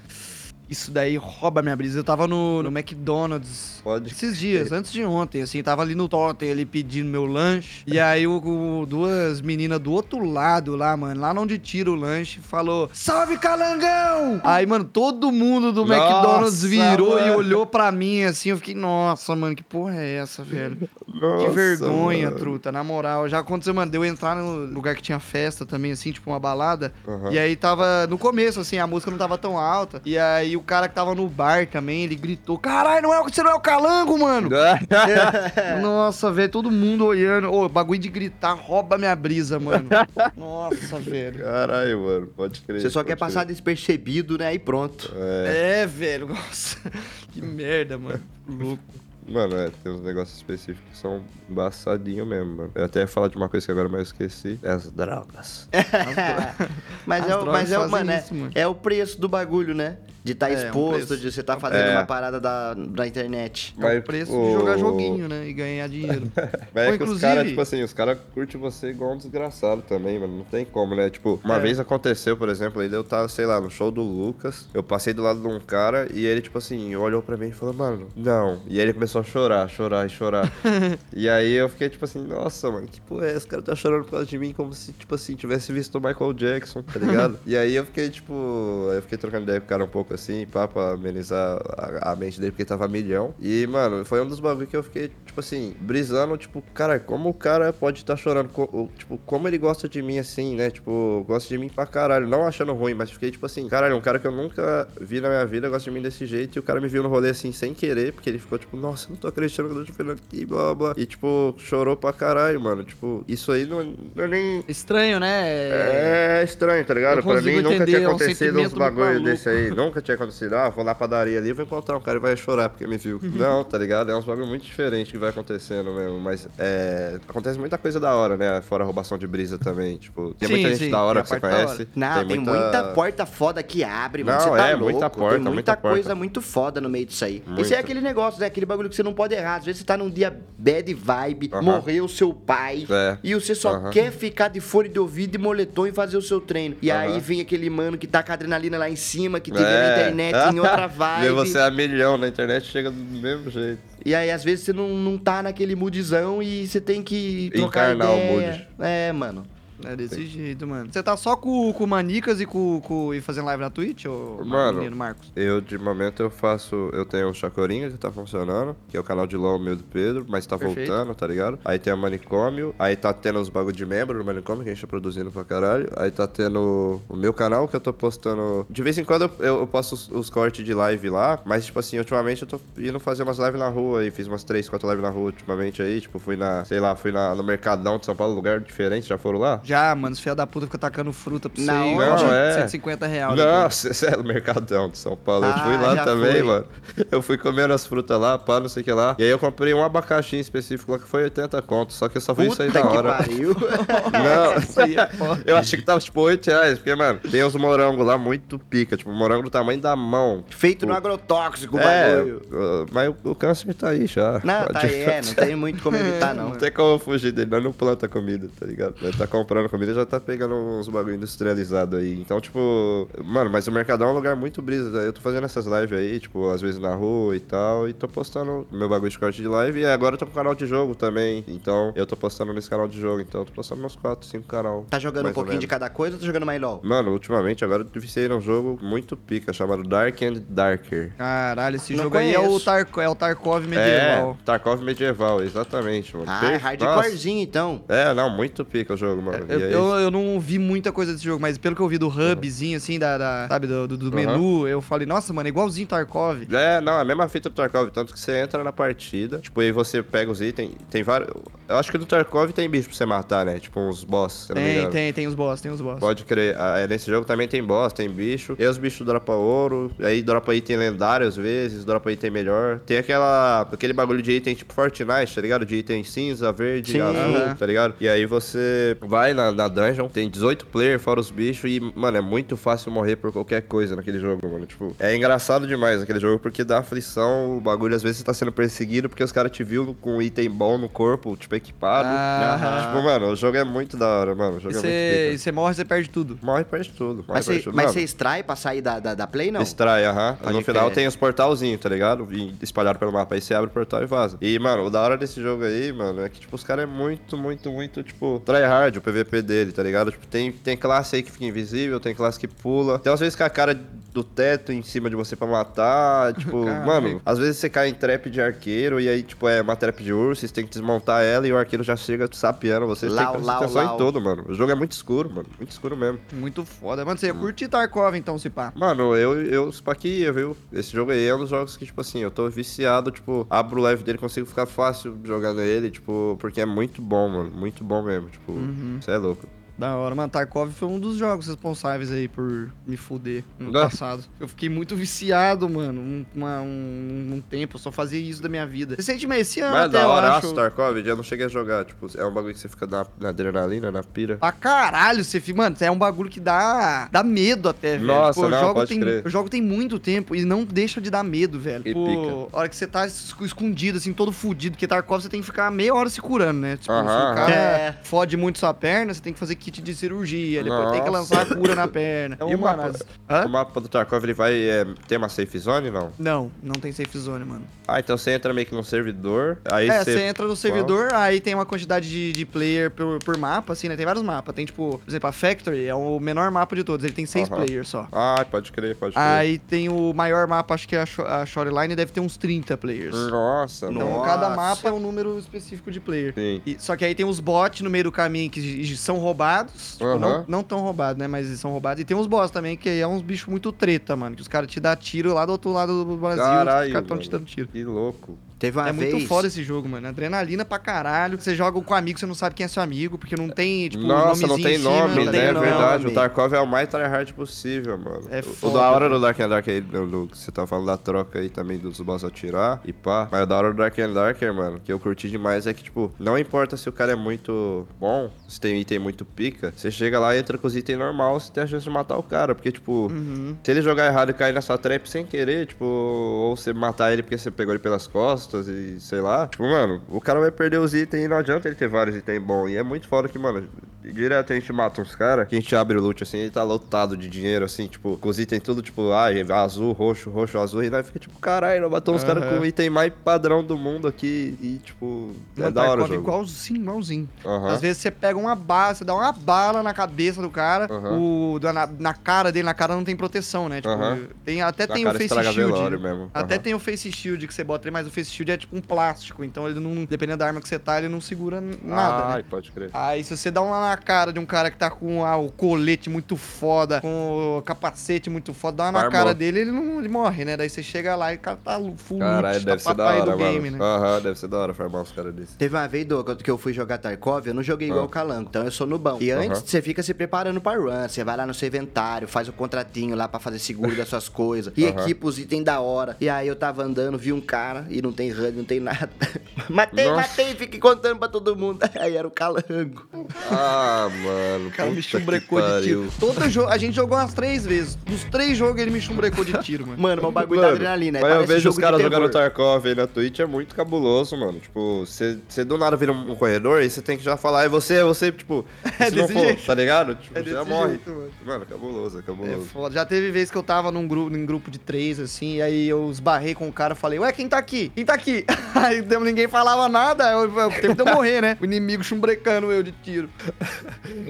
Isso daí rouba minha brisa. Eu tava no, no McDonald's Pode esses dias, antes de ontem, assim, tava ali no totem, ele pedindo meu lanche. E aí o, o- duas meninas do outro lado lá, mano, lá onde tira o lanche, falou: Salve calangão! Aí, mano, todo mundo do Nossa, McDonald's virou e mano. olhou pra mim assim. Eu fiquei, nossa, mano, que porra é essa, velho? Que Nossa, vergonha, mano. truta, na moral. Já aconteceu, mano, de eu entrar no lugar que tinha festa também, assim, tipo uma balada. Aham. E aí tava no começo, assim, a música não tava tão alta. E aí o cara que tava no bar também, ele gritou: Caralho, não é, o- você não é o calango, mano! Nossa, velho, todo mundo olhando. Ô, bagulho de gritar rouba minha brisa, mano. Nossa, velho. Caralho, mano, pode crer. Você só quer passar crer. despercebido, né? E pronto. É, É, velho, nossa. Que merda, mano. Louco. mano, é, tem uns negócios específicos que são embaçadinhos mesmo, mano. Eu até ia falar de uma coisa que agora mais eu esqueci. É as drogas. Mas, As é, o- drogas mas é, o- fazem mano, é, isso, mano. é o preço do bagulho, né? De estar É, é um exposto, preço. de você estar fazendo É. uma parada da, da internet. É o Mas, preço o- de jogar joguinho, né? E ganhar dinheiro. Mas é Ou, que os inclusive- caras, tipo assim, os caras curtem você igual um desgraçado também, mano. Não tem como, né? Tipo, uma É. vez aconteceu, por exemplo, aí eu tava, sei lá, no show do Lucas. Eu passei do lado de um cara e ele, tipo assim, olhou pra mim e falou, mano, não. E aí ele começou a chorar, chorar e chorar. e aí eu fiquei, tipo assim, nossa, mano, que porra é essa? O cara tá chorando por causa de mim como se, tipo assim, tivesse visto o Michael Jackson, tá ligado? e aí eu fiquei, tipo, eu fiquei trocando ideia com o cara um pouco assim, pá, pra amenizar a, a mente dele, porque tava milhão. E, mano, foi um dos bagulho que eu fiquei, tipo assim, brisando, tipo, cara, como o cara pode estar tá chorando, co tipo, como ele gosta de mim assim, né? Tipo, gosta de mim pra caralho. Não achando ruim, mas fiquei, tipo assim, caralho, um cara que eu nunca vi na minha vida gosta de mim desse jeito. E o cara me viu no rolê assim, sem querer, porque ele ficou, tipo, nossa, não tô acreditando que eu tô te vendo aqui, blá blá. E, tipo, chorou pra caralho, mano. Tipo, isso aí não, não é nem. Estranho, né? É estranho, tá ligado? Pra mim nunca tinha é um acontecido sentimento uns bagulho maluco. desse aí. Nunca tinha acontecido. Ah, vou na padaria ali, vou encontrar um cara e vai chorar porque me viu. Não, tá ligado? É uns bagulho muito diferente que vai acontecendo mesmo. Mas é. Acontece muita coisa da hora, né? Fora a roubação de brisa também. Tipo, tem Sim, muita gente sim, da hora tem que você conhece. Não, tem, muita... porta foda que abre, mano. Não, Você tá é, louco. muita porta, tem muita, muita porta. coisa muito foda no meio disso aí. Esse Muita. é aquele negócio, né? Aquele bagulho que você não pode errar. Às vezes você tá num dia bad vibe, Aham. morreu seu pai, É. e você só Aham. quer ficar de fone de ouvido e moletom e fazer o seu treino. E aí Aham. vem aquele mano que tá com a adrenalina lá em cima, que teve É. internet em outra Ver vibe. você a milhão na internet chega do mesmo jeito. E aí, às vezes, você não, não tá naquele moodzão e você tem que trocar Encarnar o ideia. mood. É, mano. É desse jeito, mano. Você tá só com, com Manicas e com, com e fazendo live na Twitch, ô Mano. menino Marcos? Eu, de momento, eu faço. Eu tenho o Chacorinha que tá funcionando, que é o canal de LOL meu do Pedro, mas tá Perfeito. voltando, tá ligado? Aí tem o Manicômio, aí tá tendo os bagulho de membro no Manicômio, que a gente tá produzindo pra caralho. Aí tá tendo o meu canal, que eu tô postando. De vez em quando eu, eu, eu posto os, os cortes de live lá, mas, tipo assim, ultimamente eu tô indo fazer umas lives na rua aí. Fiz umas 3, 4 lives na rua ultimamente aí. Tipo, fui na, sei lá, fui na, no Mercadão de São Paulo, lugar diferente, já foram lá? Já, mano, os filha da puta fica tacando fruta pra você. Não, e não, é. 150 reais. Nossa, esse é o Mercadão de São Paulo. eu Ah, fui lá também, foi. mano. Eu fui comendo as frutas lá, pá, não sei o que lá. E aí eu comprei um abacaxi em específico lá que foi 80 contos. Só que eu só vi isso aí na hora. pariu. Não, Isso é eu achei que tava tipo 8 reais. Porque, mano, tem uns morangos lá muito pica. Tipo, morango do tamanho da mão. Feito no agrotóxico, É, bagulho. uh, mas o, o câncer tá aí já. Não, tá aí, é, não tem muito como evitar, não. Não tem como fugir dele, nós não planta comida, tá ligado? Nós tá comprando comida e já tá pegando uns bagulho industrializado aí. Então, tipo, mano, mas o Mercadão é um lugar muito brisa. Eu tô fazendo essas lives aí, tipo, às vezes na rua e tal, e tô postando meu bagulho de corte de live. E agora eu tô com canal de jogo também. Então, eu tô postando nesse canal de jogo. Então, eu tô postando uns 4, 5 canal. Tá jogando um pouquinho de cada coisa ou tá jogando mais LOL? Mano, ultimamente agora eu viciei num jogo muito pica, chamado Dark and Darker. Caralho, esse Não jogo aí é o, conheço. Tarko, é o Tarkov medieval. É, Tarkov medieval, exatamente, mano. Ah, é hardcorezinho, então. É, não, muito pica o jogo, mano. Eu, aí- eu, eu não vi muita coisa desse jogo, mas pelo que eu vi do hubzinho, assim, da, da- sabe, do, do- do Uhum. menu, eu falei, nossa, mano, é igualzinho Tarkov. É, não, é a mesma fita do Tarkov, tanto que você entra na partida, tipo, aí você pega os itens, tem vários... Eu acho que no Tarkov tem bicho pra você matar, né? Tipo, uns boss, Tem, tem, tem os boss, tem os boss. Pode crer. Ah, é, nesse jogo também tem boss, tem bicho. E os bichos dropam ouro. Aí dropa item lendário às vezes, dropa item melhor. Tem aquela. aquele bagulho de item tipo Fortnite, tá ligado? De item cinza, verde, Sim. azul, tá ligado? E aí você vai na, na dungeon, tem 18 players fora os bichos. E, mano, é muito fácil morrer por qualquer coisa naquele jogo, mano. Tipo, é engraçado demais aquele jogo porque dá aflição. O bagulho às vezes você tá sendo perseguido porque os caras te viram com um item bom no corpo, tipo, equipado. Ah. Tipo, mano, o jogo é muito da hora, mano. O E jogo é muito você pica. você morre, você perde tudo. Morre e perde tudo. morre Mas e você mas extrai pra sair da, da, da play, não? Extrai, aham. Pode No final tem os portalzinhos, tá ligado? E espalhado pelo mapa. Aí você abre o portal e vaza. E, mano, o da hora desse jogo aí, mano, é que, tipo, os caras é muito, muito, muito, tipo, tryhard o PVP dele, tá ligado? Tipo, tem, tem classe aí que fica invisível, tem classe que pula. Tem às vezes com a cara do teto em cima de você pra matar. Tipo, mano, às vezes você cai em trap de arqueiro e aí, tipo, é uma trap de urso, você tem que desmontar ela e o arqueiro já chega sapeando você. Você tem Lau, que prestar lau, atenção lau. em todo, mano. O jogo é muito escuro, mano. Muito escuro mesmo. Muito foda. Mano, você ia curtir Tarkov, então, se pá. Mano, eu, eu spaquia, viu? Esse jogo aí é um dos jogos que, tipo assim, eu tô viciado, tipo, abro o live dele, consigo ficar fácil jogando ele, tipo, porque é muito bom, mano. Muito bom mesmo, tipo, você é louco. Da hora, mano. Tarkov foi um dos jogos responsáveis aí por me fuder no Ah. passado. Eu fiquei muito viciado, mano. Um, uma- um, um tempo, eu só fazia isso da minha vida. Recentemente, esse ano Mas é até da eu hora, acho. Tarkov, eu não cheguei a jogar, tipo, é um bagulho que você fica na, na adrenalina, na pira. Pra caralho, você fica. Mano, é um bagulho que dá, dá medo até, velho. Nossa, eu não, jogo pode tem, crer. Eu jogo tem muito tempo e não deixa de dar medo, velho. E Tipo, pica. a hora que você tá es- escondido, assim, todo fudido, porque Tarkov você tem que ficar meia hora se curando, né? Tipo, se Aham, o cara. É. fode muito sua perna, você tem que fazer kit de cirurgia, depois tem que Nossa. lançar a cura na perna. É um e, mano, mapa- Hã? O mapa do Tarkov, ele vai é, ter uma safe zone, não? Não, não tem safe zone, mano. Ah, então você entra meio que num servidor, aí é, você... entra no servidor, aí tem uma quantidade de, de player por, por mapa, assim, né? Tem vários mapas. Tem, tipo, por exemplo, a Factory é o menor mapa de todos, ele tem seis players só. Ah, pode crer, pode crer. Aí tem o maior mapa, acho que é a, a Shoreline, deve ter uns 30 players. Nossa, Então, nossa. cada mapa é um número específico de player. Sim. E- só que aí tem os bots no meio do caminho que são roubados. Tipo, Aham. não, não tão roubados, né? Mas são roubados. E tem uns boss também, que é uns bichos muito treta, mano. Que os caras te dão tiro lá do outro lado do Brasil. Caralho, os caras tão te dando tiro. Que louco. Teve uma é vez. muito foda esse jogo, mano. Adrenalina pra caralho. Você joga com amigo, você não sabe quem é seu amigo, porque não tem, tipo, Nossa, não tem em cima, nome, não né? tem É nome. verdade. O Tarkov é o mais tryhard possível, mano. É o, foda, o da hora do Dark and Dark aí, do, do- que você tá falando da troca aí também dos boss atirar e pá. Mas o da hora do Dark and Darker, mano, que eu curti demais é que, tipo, não importa se o cara é muito bom, se tem item muito pica, você chega lá e entra com os itens normal, você tem a chance de matar o cara. Porque, tipo, Uhum. se ele jogar errado e cair na sua trap sem querer, tipo, ou você matar ele porque você pegou ele pelas costas e sei lá, tipo, mano, o cara vai perder os itens e não adianta ele ter vários itens bons. E é muito foda que, mano, direto a gente mata uns caras, que a gente abre o loot assim, ele tá lotado de dinheiro, assim, tipo, com os itens tudo, tipo, ah, azul, roxo, roxo, azul, e nós fica tipo, caralho, nós matamos os caras com o item mais padrão do mundo aqui e, tipo, é Mano, da hora o jogo. igualzinho, igualzinho. Aham. Às vezes você pega uma bala, você dá uma bala na cabeça do cara, Aham. o, na, na cara dele, na cara não tem proteção, né? Tipo, tem, até Na tem o Face Shield. mesmo. Até tem o Face Shield que você bota ali, mas o Face Shield é tipo um plástico, então ele não, dependendo da arma que você tá, ele não segura nada, Ai, né? pode crer. Aí se você dá uma na cara de um cara que tá com ah, o colete muito foda, com o capacete muito foda, dá uma na Farmou. cara dele, ele não ele morre, né? Daí você chega lá e o cara tá full Caralho, loot, tá deve ser da hora, do mano. game, né? Aham, deve ser da hora farmar uns caras desses. Teve uma vez, Douglas, que eu fui jogar Tarkov, eu não joguei igual Ah. o Calango, então eu sou no bom. E antes, você fica se preparando pra run, você vai lá no seu inventário, faz o contratinho lá pra fazer seguro das suas coisas, e equipa os itens da hora. E aí eu tava andando, vi um cara, e não tem run, não tem nada. matei, Nossa. matei, fiquei contando pra todo mundo. Aí era o Calango. Ah, mano. O cara me chumbrecou de tiro. Todo jogo, a gente jogou umas três vezes. Nos três jogos ele me chumbrecou de tiro, mano. Mano, mas o bagulho da Mano, adrenalina. Mas eu vejo os caras jogando Tarkov aí na Twitch, é muito cabuloso, mano. Tipo, você do nada vira um corredor e você tem que já falar, é você, é você, tipo, É se não desse for, jeito. tá ligado? Tipo, É já morre. jeito, mano. Mano, cabuloso, é É cabuloso. foda. Já teve vez que eu tava num grupo, num grupo de três, assim, e aí eu esbarrei com o cara e falei, ué, quem tá aqui? Quem tá aqui? Aí deu- ninguém falava nada, eu, eu, eu morrer, né? O inimigo chumbrecando eu de tiro.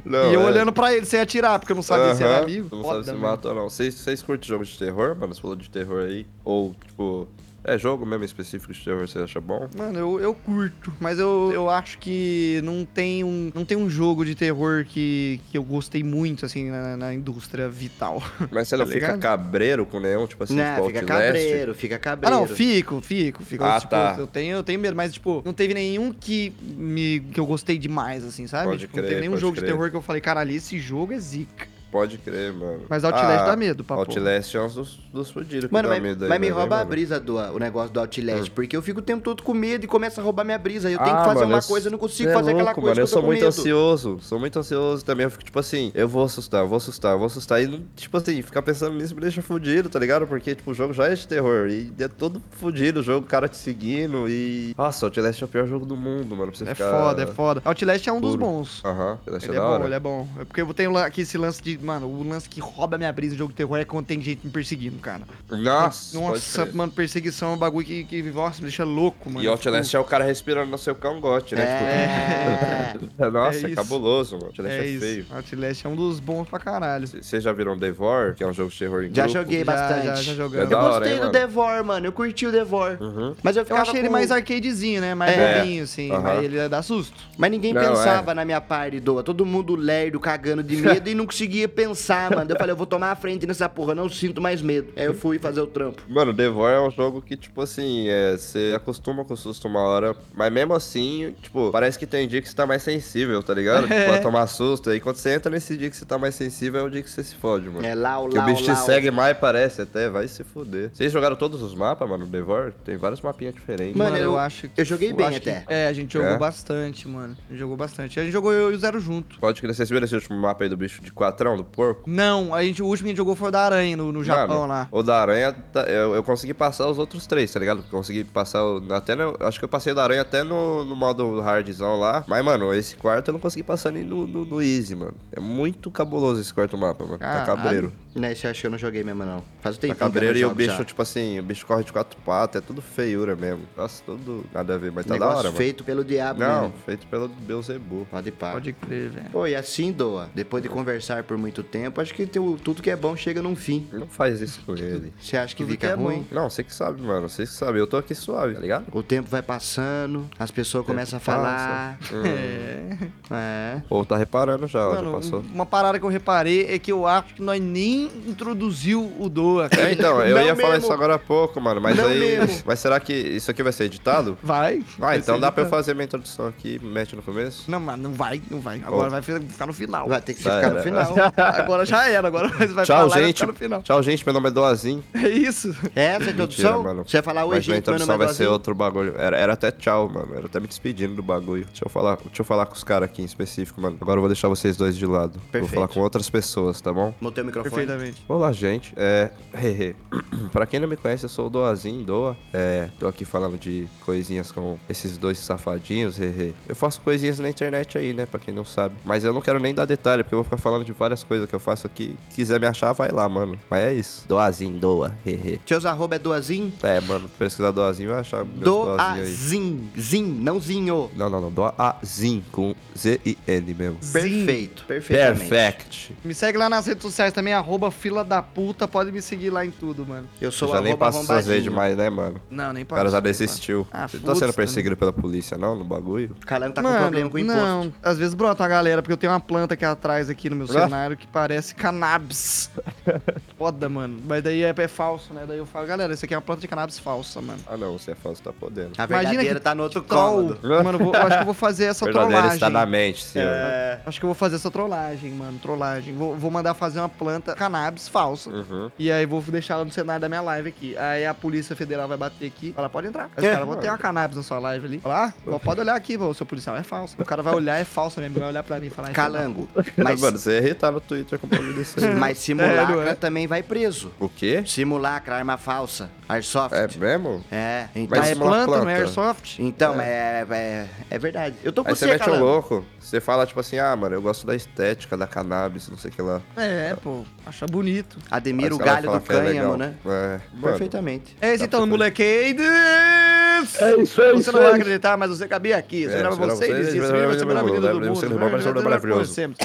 Não, e eu é. olhando pra ele sem atirar, porque eu não sabia se era amigo. Não Foda, sabe se mano. mata ou não. Vocês, curtem jogo de terror, mano? Você falou de terror aí? Ou, tipo, é jogo mesmo específico de terror, você acha bom? Mano, eu, eu curto, mas eu, eu acho que não tem, um, não tem um jogo de terror que, que eu gostei muito, assim, na, na indústria vital. Mas você não Tá fica ligado? cabreiro com nenhum, tipo assim, Não, tipo fica cabreiro, fica Ah, cabreiro. não, fico, fico, fico. Ah, tipo, tá. eu, tenho, eu tenho medo, mas, tipo, não teve nenhum que, me, que eu gostei demais, assim, sabe? Pode tipo, crer, não teve nenhum jogo de crer. terror que eu falei, caralho, esse jogo é zica. Pode crer, mano. Mas Outlast Ah, dá medo, papo. Outlast é um dos, dos fudidos que Mano, dá mas, medo aí, mas me né, rouba a mano? brisa do o negócio do Outlast, Hum. porque eu fico o tempo todo com medo e começa a roubar minha brisa. Eu tenho Ah, que fazer mano, uma eu- coisa, eu não consigo é fazer aquela louco, coisa mano, eu que sou tô com muito medo. ansioso, sou muito ansioso também. Eu fico tipo assim, eu vou assustar, eu vou assustar, eu vou assustar. E, tipo assim, ficar pensando nisso me deixa fudido, tá ligado? Porque, tipo, o jogo já é de terror e é todo fudido, o jogo, o cara te seguindo e. Nossa, Outlast é o pior jogo do mundo, mano. Pra você É ficar... foda, é foda. Outlast é um dos puro. bons. Aham, Outlast é Ele é da bom, ele é bom. É porque eu tenho aqui esse lance de. Mano, o lance que rouba minha brisa de jogo de terror é quando tem gente me perseguindo, cara. Nossa, Nossa, mano, perseguição é um bagulho que, que nossa, me deixa louco, mano. E Outlast é o cara respirando no seu cangote, né? É. Tipo, nossa, É é, cabuloso, mano. Outlast é é, isso. feio. Outlast é um dos bons pra caralho. Vocês já viram Devor, que é um jogo de terror em Já grupo? joguei Já, bastante. já, já É jogando. da Eu hora, gostei hein, do mano? Devor, mano. Eu curti o Devor. Uhum. Mas eu Eu achei ele com- mais arcadezinho, né? Mais É. bobinho, assim. Aham. Mas ele dá susto. Mas ninguém Não, pensava é. na minha parte, doa. Todo mundo lerdo, cagando de medo e não conseguia pensar, mano. Eu falei, eu vou tomar a frente nessa porra, não sinto mais medo. Aí eu fui fazer o trampo. Mano, Devor é um jogo que, tipo assim, é, você acostuma com o susto uma hora, mas mesmo assim, tipo, parece que tem dia que você tá mais sensível, tá ligado? É. Tipo, a tomar susto. Aí quando você entra nesse dia que você tá mais sensível, é o dia que você se fode, mano. É lá, o Que o lá, bicho te lá. segue mais, parece até, vai se fuder. Vocês jogaram todos os mapas, mano, Devor? Tem vários mapinhas diferentes. Mano, Mano, eu- eu, acho eu joguei eu bem acho que- até. é, a gente jogou É? bastante, mano. A gente jogou bastante. A gente jogou eu e o Zero junto. Pode crer, vocês viram esse último mapa aí do bicho de quatrão? Do porco? Não, a gente, o último que a gente jogou foi o da aranha no, no Japão Mano, lá. O da aranha, tá- eu, eu consegui passar os outros três, tá ligado? Consegui passar o, até no, Acho que eu passei o da aranha até no, no modo hardzão lá. Mas, mano, esse quarto eu não consegui passar nem no, no, no easy, mano. É muito cabuloso esse quarto mapa, mano. Tá Caralho. cabreiro. Né, esse eu acho que eu não joguei mesmo, não. Faz o tempo Tá cabreiro e o bicho, tipo assim, o bicho corre de quatro patas, é tudo feiura mesmo. Nossa, tudo nada a ver, mas tá da Negócio hora, mano. feito pelo diabo Não, mesmo. feito pelo Beelzebub. Pode pá. Pode crer, velho. Pô, e assim, Doa, depois de conversar por muito tempo, acho que teu- tudo que é bom chega num fim. Não faz isso com ele. Você acha que Tudo fica que é ruim? Não, você que sabe, mano. Você que sabe. Eu tô aqui suave, tá ligado? O tempo vai passando, as pessoas começam a passa. falar. É. É. Ou tá reparando já, ó, já Mano, passou. uma parada que eu reparei é que eu acho que nós nem introduziu o Doa. cara. É, então, eu Não ia falar mesmo. isso agora há pouco, mano, mas Não aí. mesmo. Mas será que isso aqui vai ser editado? Vai. Ah, vai então dá pra eu editado. fazer minha introdução aqui, mete no começo? Não, mano, não vai, não vai. Agora vai ficar no final. Vai ter que Já ficar no era. final. Agora já era, agora vai Tchau, falar vai gente. ficar no final. Tchau, gente. Meu nome é Doazinho. É isso. Essa é a introdução? mano. Você vai falar Mas minha gente, meu nome introdução é vai ser outro bagulho. Era, era até tchau, mano. Era até me despedindo do bagulho. Deixa eu falar, deixa eu falar com os caras aqui em específico, mano. Agora eu vou deixar vocês dois de lado. Vou Perfeito. falar com outras pessoas, tá bom? Mutei o microfone. Perfeitamente. Olá, gente. É. Hehe. pra quem não me conhece, eu sou o Doazinho, Doa. É. Tô aqui falando de coisinhas com esses dois safadinhos, hehe. Eu faço coisinhas na internet aí, né? Pra quem não sabe. Mas eu não quero nem dar detalhe, porque eu vou ficar falando de várias coisas que eu faço aqui. Quiser me achar, vai lá, mano. Mas é isso. Doazinho, Doa, hehe. Seus arroba é Doazinho? É, mano, pesquisar Doazinho vai achar Doazinho. Zin, não zinho. Não, não, não. Doazinho, com Z-I-N mesmo. Perfeito. Perfeitamente. Perfect. Me segue lá nas redes sociais também, arroba fila da puta. Pode me seguir lá em tudo, mano. Eu sou Já nem arroba essas arrombadinho. vezes demais, né, mano? Não, nem O cara já desistiu. Ah, Você tá sendo perseguido pela polícia, não, no bagulho? Calango tá com Mano, problema com imposto. não. Às vezes brota uma galera, porque eu tenho uma planta aqui atrás, aqui no meu Ah. cenário, que parece cannabis. Foda, mano. Mas daí é, é falso, né? Daí eu falo, galera, isso aqui é uma planta de cannabis falsa, mano. Ah, não, você é falso, tá podendo. A Imagina verdadeira que tá no outro cômodo. Mano, eu, vou- acho que eu vou fazer essa Verdadeiro trollagem. está na mente, senhor. É. Acho que eu vou fazer essa trollagem, mano. Trollagem. Vou, vou mandar fazer uma planta cannabis falsa. Uhum. E aí vou deixar ela no cenário da minha live aqui. Aí a Polícia Federal vai bater aqui. Fala, pode entrar. Aí os É. caras vão ter uma cannabis na sua live ali. Fala, ah, pode olhar aqui, pô, seu policial. É falso. O cara vai olhar, é falso mesmo. Vai olhar pra mim e falar. "É Calango. Mas, mano, você ia irritar no Twitter com o bagulho desse aí. mas simulacra Sério, é? também vai preso. O quê? Simulacra, arma falsa. Airsoft. É mesmo? É, então. Mas é Mas uma planta, não é planta. airsoft? Então, é. É, é verdade. Eu tô com Aí você, você mete Calango. louco. Você fala, tipo assim, ah, mano, eu gosto da estética da cannabis, não sei o que lá. É, pô. Acha bonito. Admira o você galho do é cânhamo, legal. né? É. Perfeitamente. É esse então, pra- molequeiros! É isso, é Você isso, não vai é isso. acreditar, mas você cabia aqui. Você É, era isso era você e você, dizia, isso você era vai ser a melhor você, menina do você mundo. era maravilhoso. Nós conhecemos.